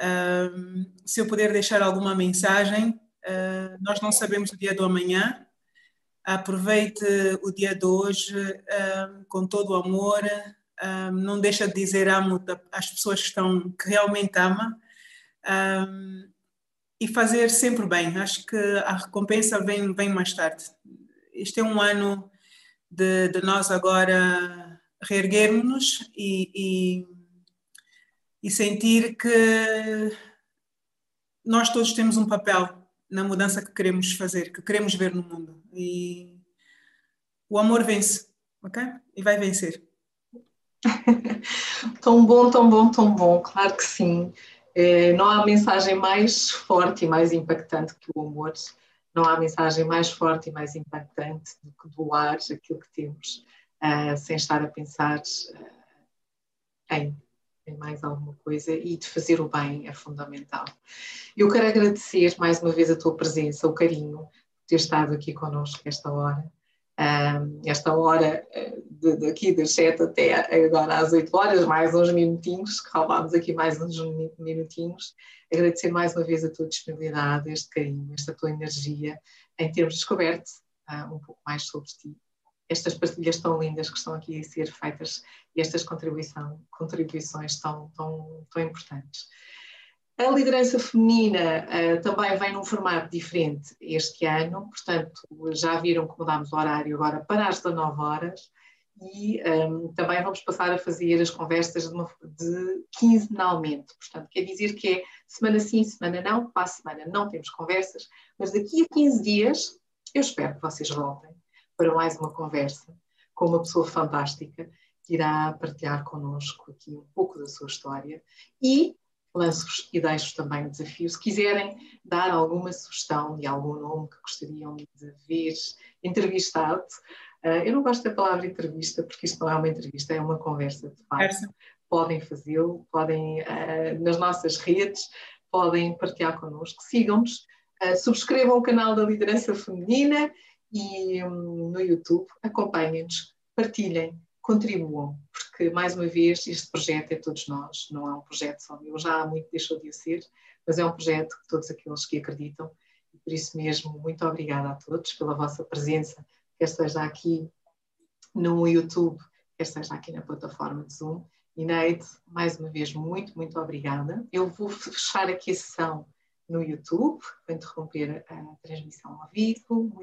S2: Uh, se eu puder deixar alguma mensagem, uh, nós não sabemos o dia do amanhã, aproveite o dia de hoje com todo o amor, não deixa de dizer amo às pessoas que, estão, que realmente ama e fazer sempre bem. Acho que a recompensa vem, vem mais tarde. Este é um ano de, de nós agora reerguermos-nos e, e, e sentir que nós todos temos um papel na mudança que queremos fazer, que queremos ver no mundo. E o amor vence, ok? E vai vencer.
S1: tão bom, tão bom, tão bom, claro que sim. É, não há mensagem mais forte e mais impactante que o amor, não há mensagem mais forte e mais impactante do que doar aquilo que temos, uh, sem estar a pensar uh, em, em, mais alguma coisa e de fazer o bem é fundamental. Eu quero agradecer mais uma vez a tua presença, o carinho, de ter estado aqui connosco esta hora esta hora eh, de, daqui das 7 até agora às 8 horas, mais uns minutinhos, que roubámos aqui mais uns minutinhos. Agradecer mais uma vez a tua disponibilidade, este carinho, esta tua energia em termos descoberto uh, um pouco mais sobre ti. Estas partilhas tão lindas que estão aqui a ser feitas e estas contribuições tão, tão, tão importantes. A liderança feminina uh, também vem num formato diferente este ano, portanto, já viram que mudámos o horário agora para as 19 horas e um, também vamos passar a fazer as conversas de, uma, de quinzenalmente. Portanto, quer dizer que é semana sim, semana não, para a semana não temos conversas, mas daqui a 15 dias eu espero que vocês voltem para mais uma conversa com uma pessoa fantástica que irá partilhar connosco aqui um pouco da sua história e lanço-vos e deixo também o desafio. Se quiserem dar alguma sugestão de algum nome que gostariam de ver entrevistado, uh, eu não gosto da palavra entrevista, porque isto não é uma entrevista, é uma conversa de fato. Podem fazê-lo, podem uh, nas nossas redes, podem partilhar connosco, sigam-nos, uh, subscrevam o canal da Liderança Feminina e um, no YouTube, acompanhem-nos, partilhem contribuam, porque, mais uma vez, este projeto é todos nós, não é um projeto só meu, já há muito deixou de ser, mas é um projeto de todos aqueles que acreditam, e por isso mesmo, muito obrigada a todos pela vossa presença, quer esteja aqui no YouTube, quer esteja aqui na plataforma de Zoom. E Neide, mais uma vez, muito, muito obrigada. Eu vou fechar aqui a sessão no YouTube, vou interromper a transmissão ao vivo. Muito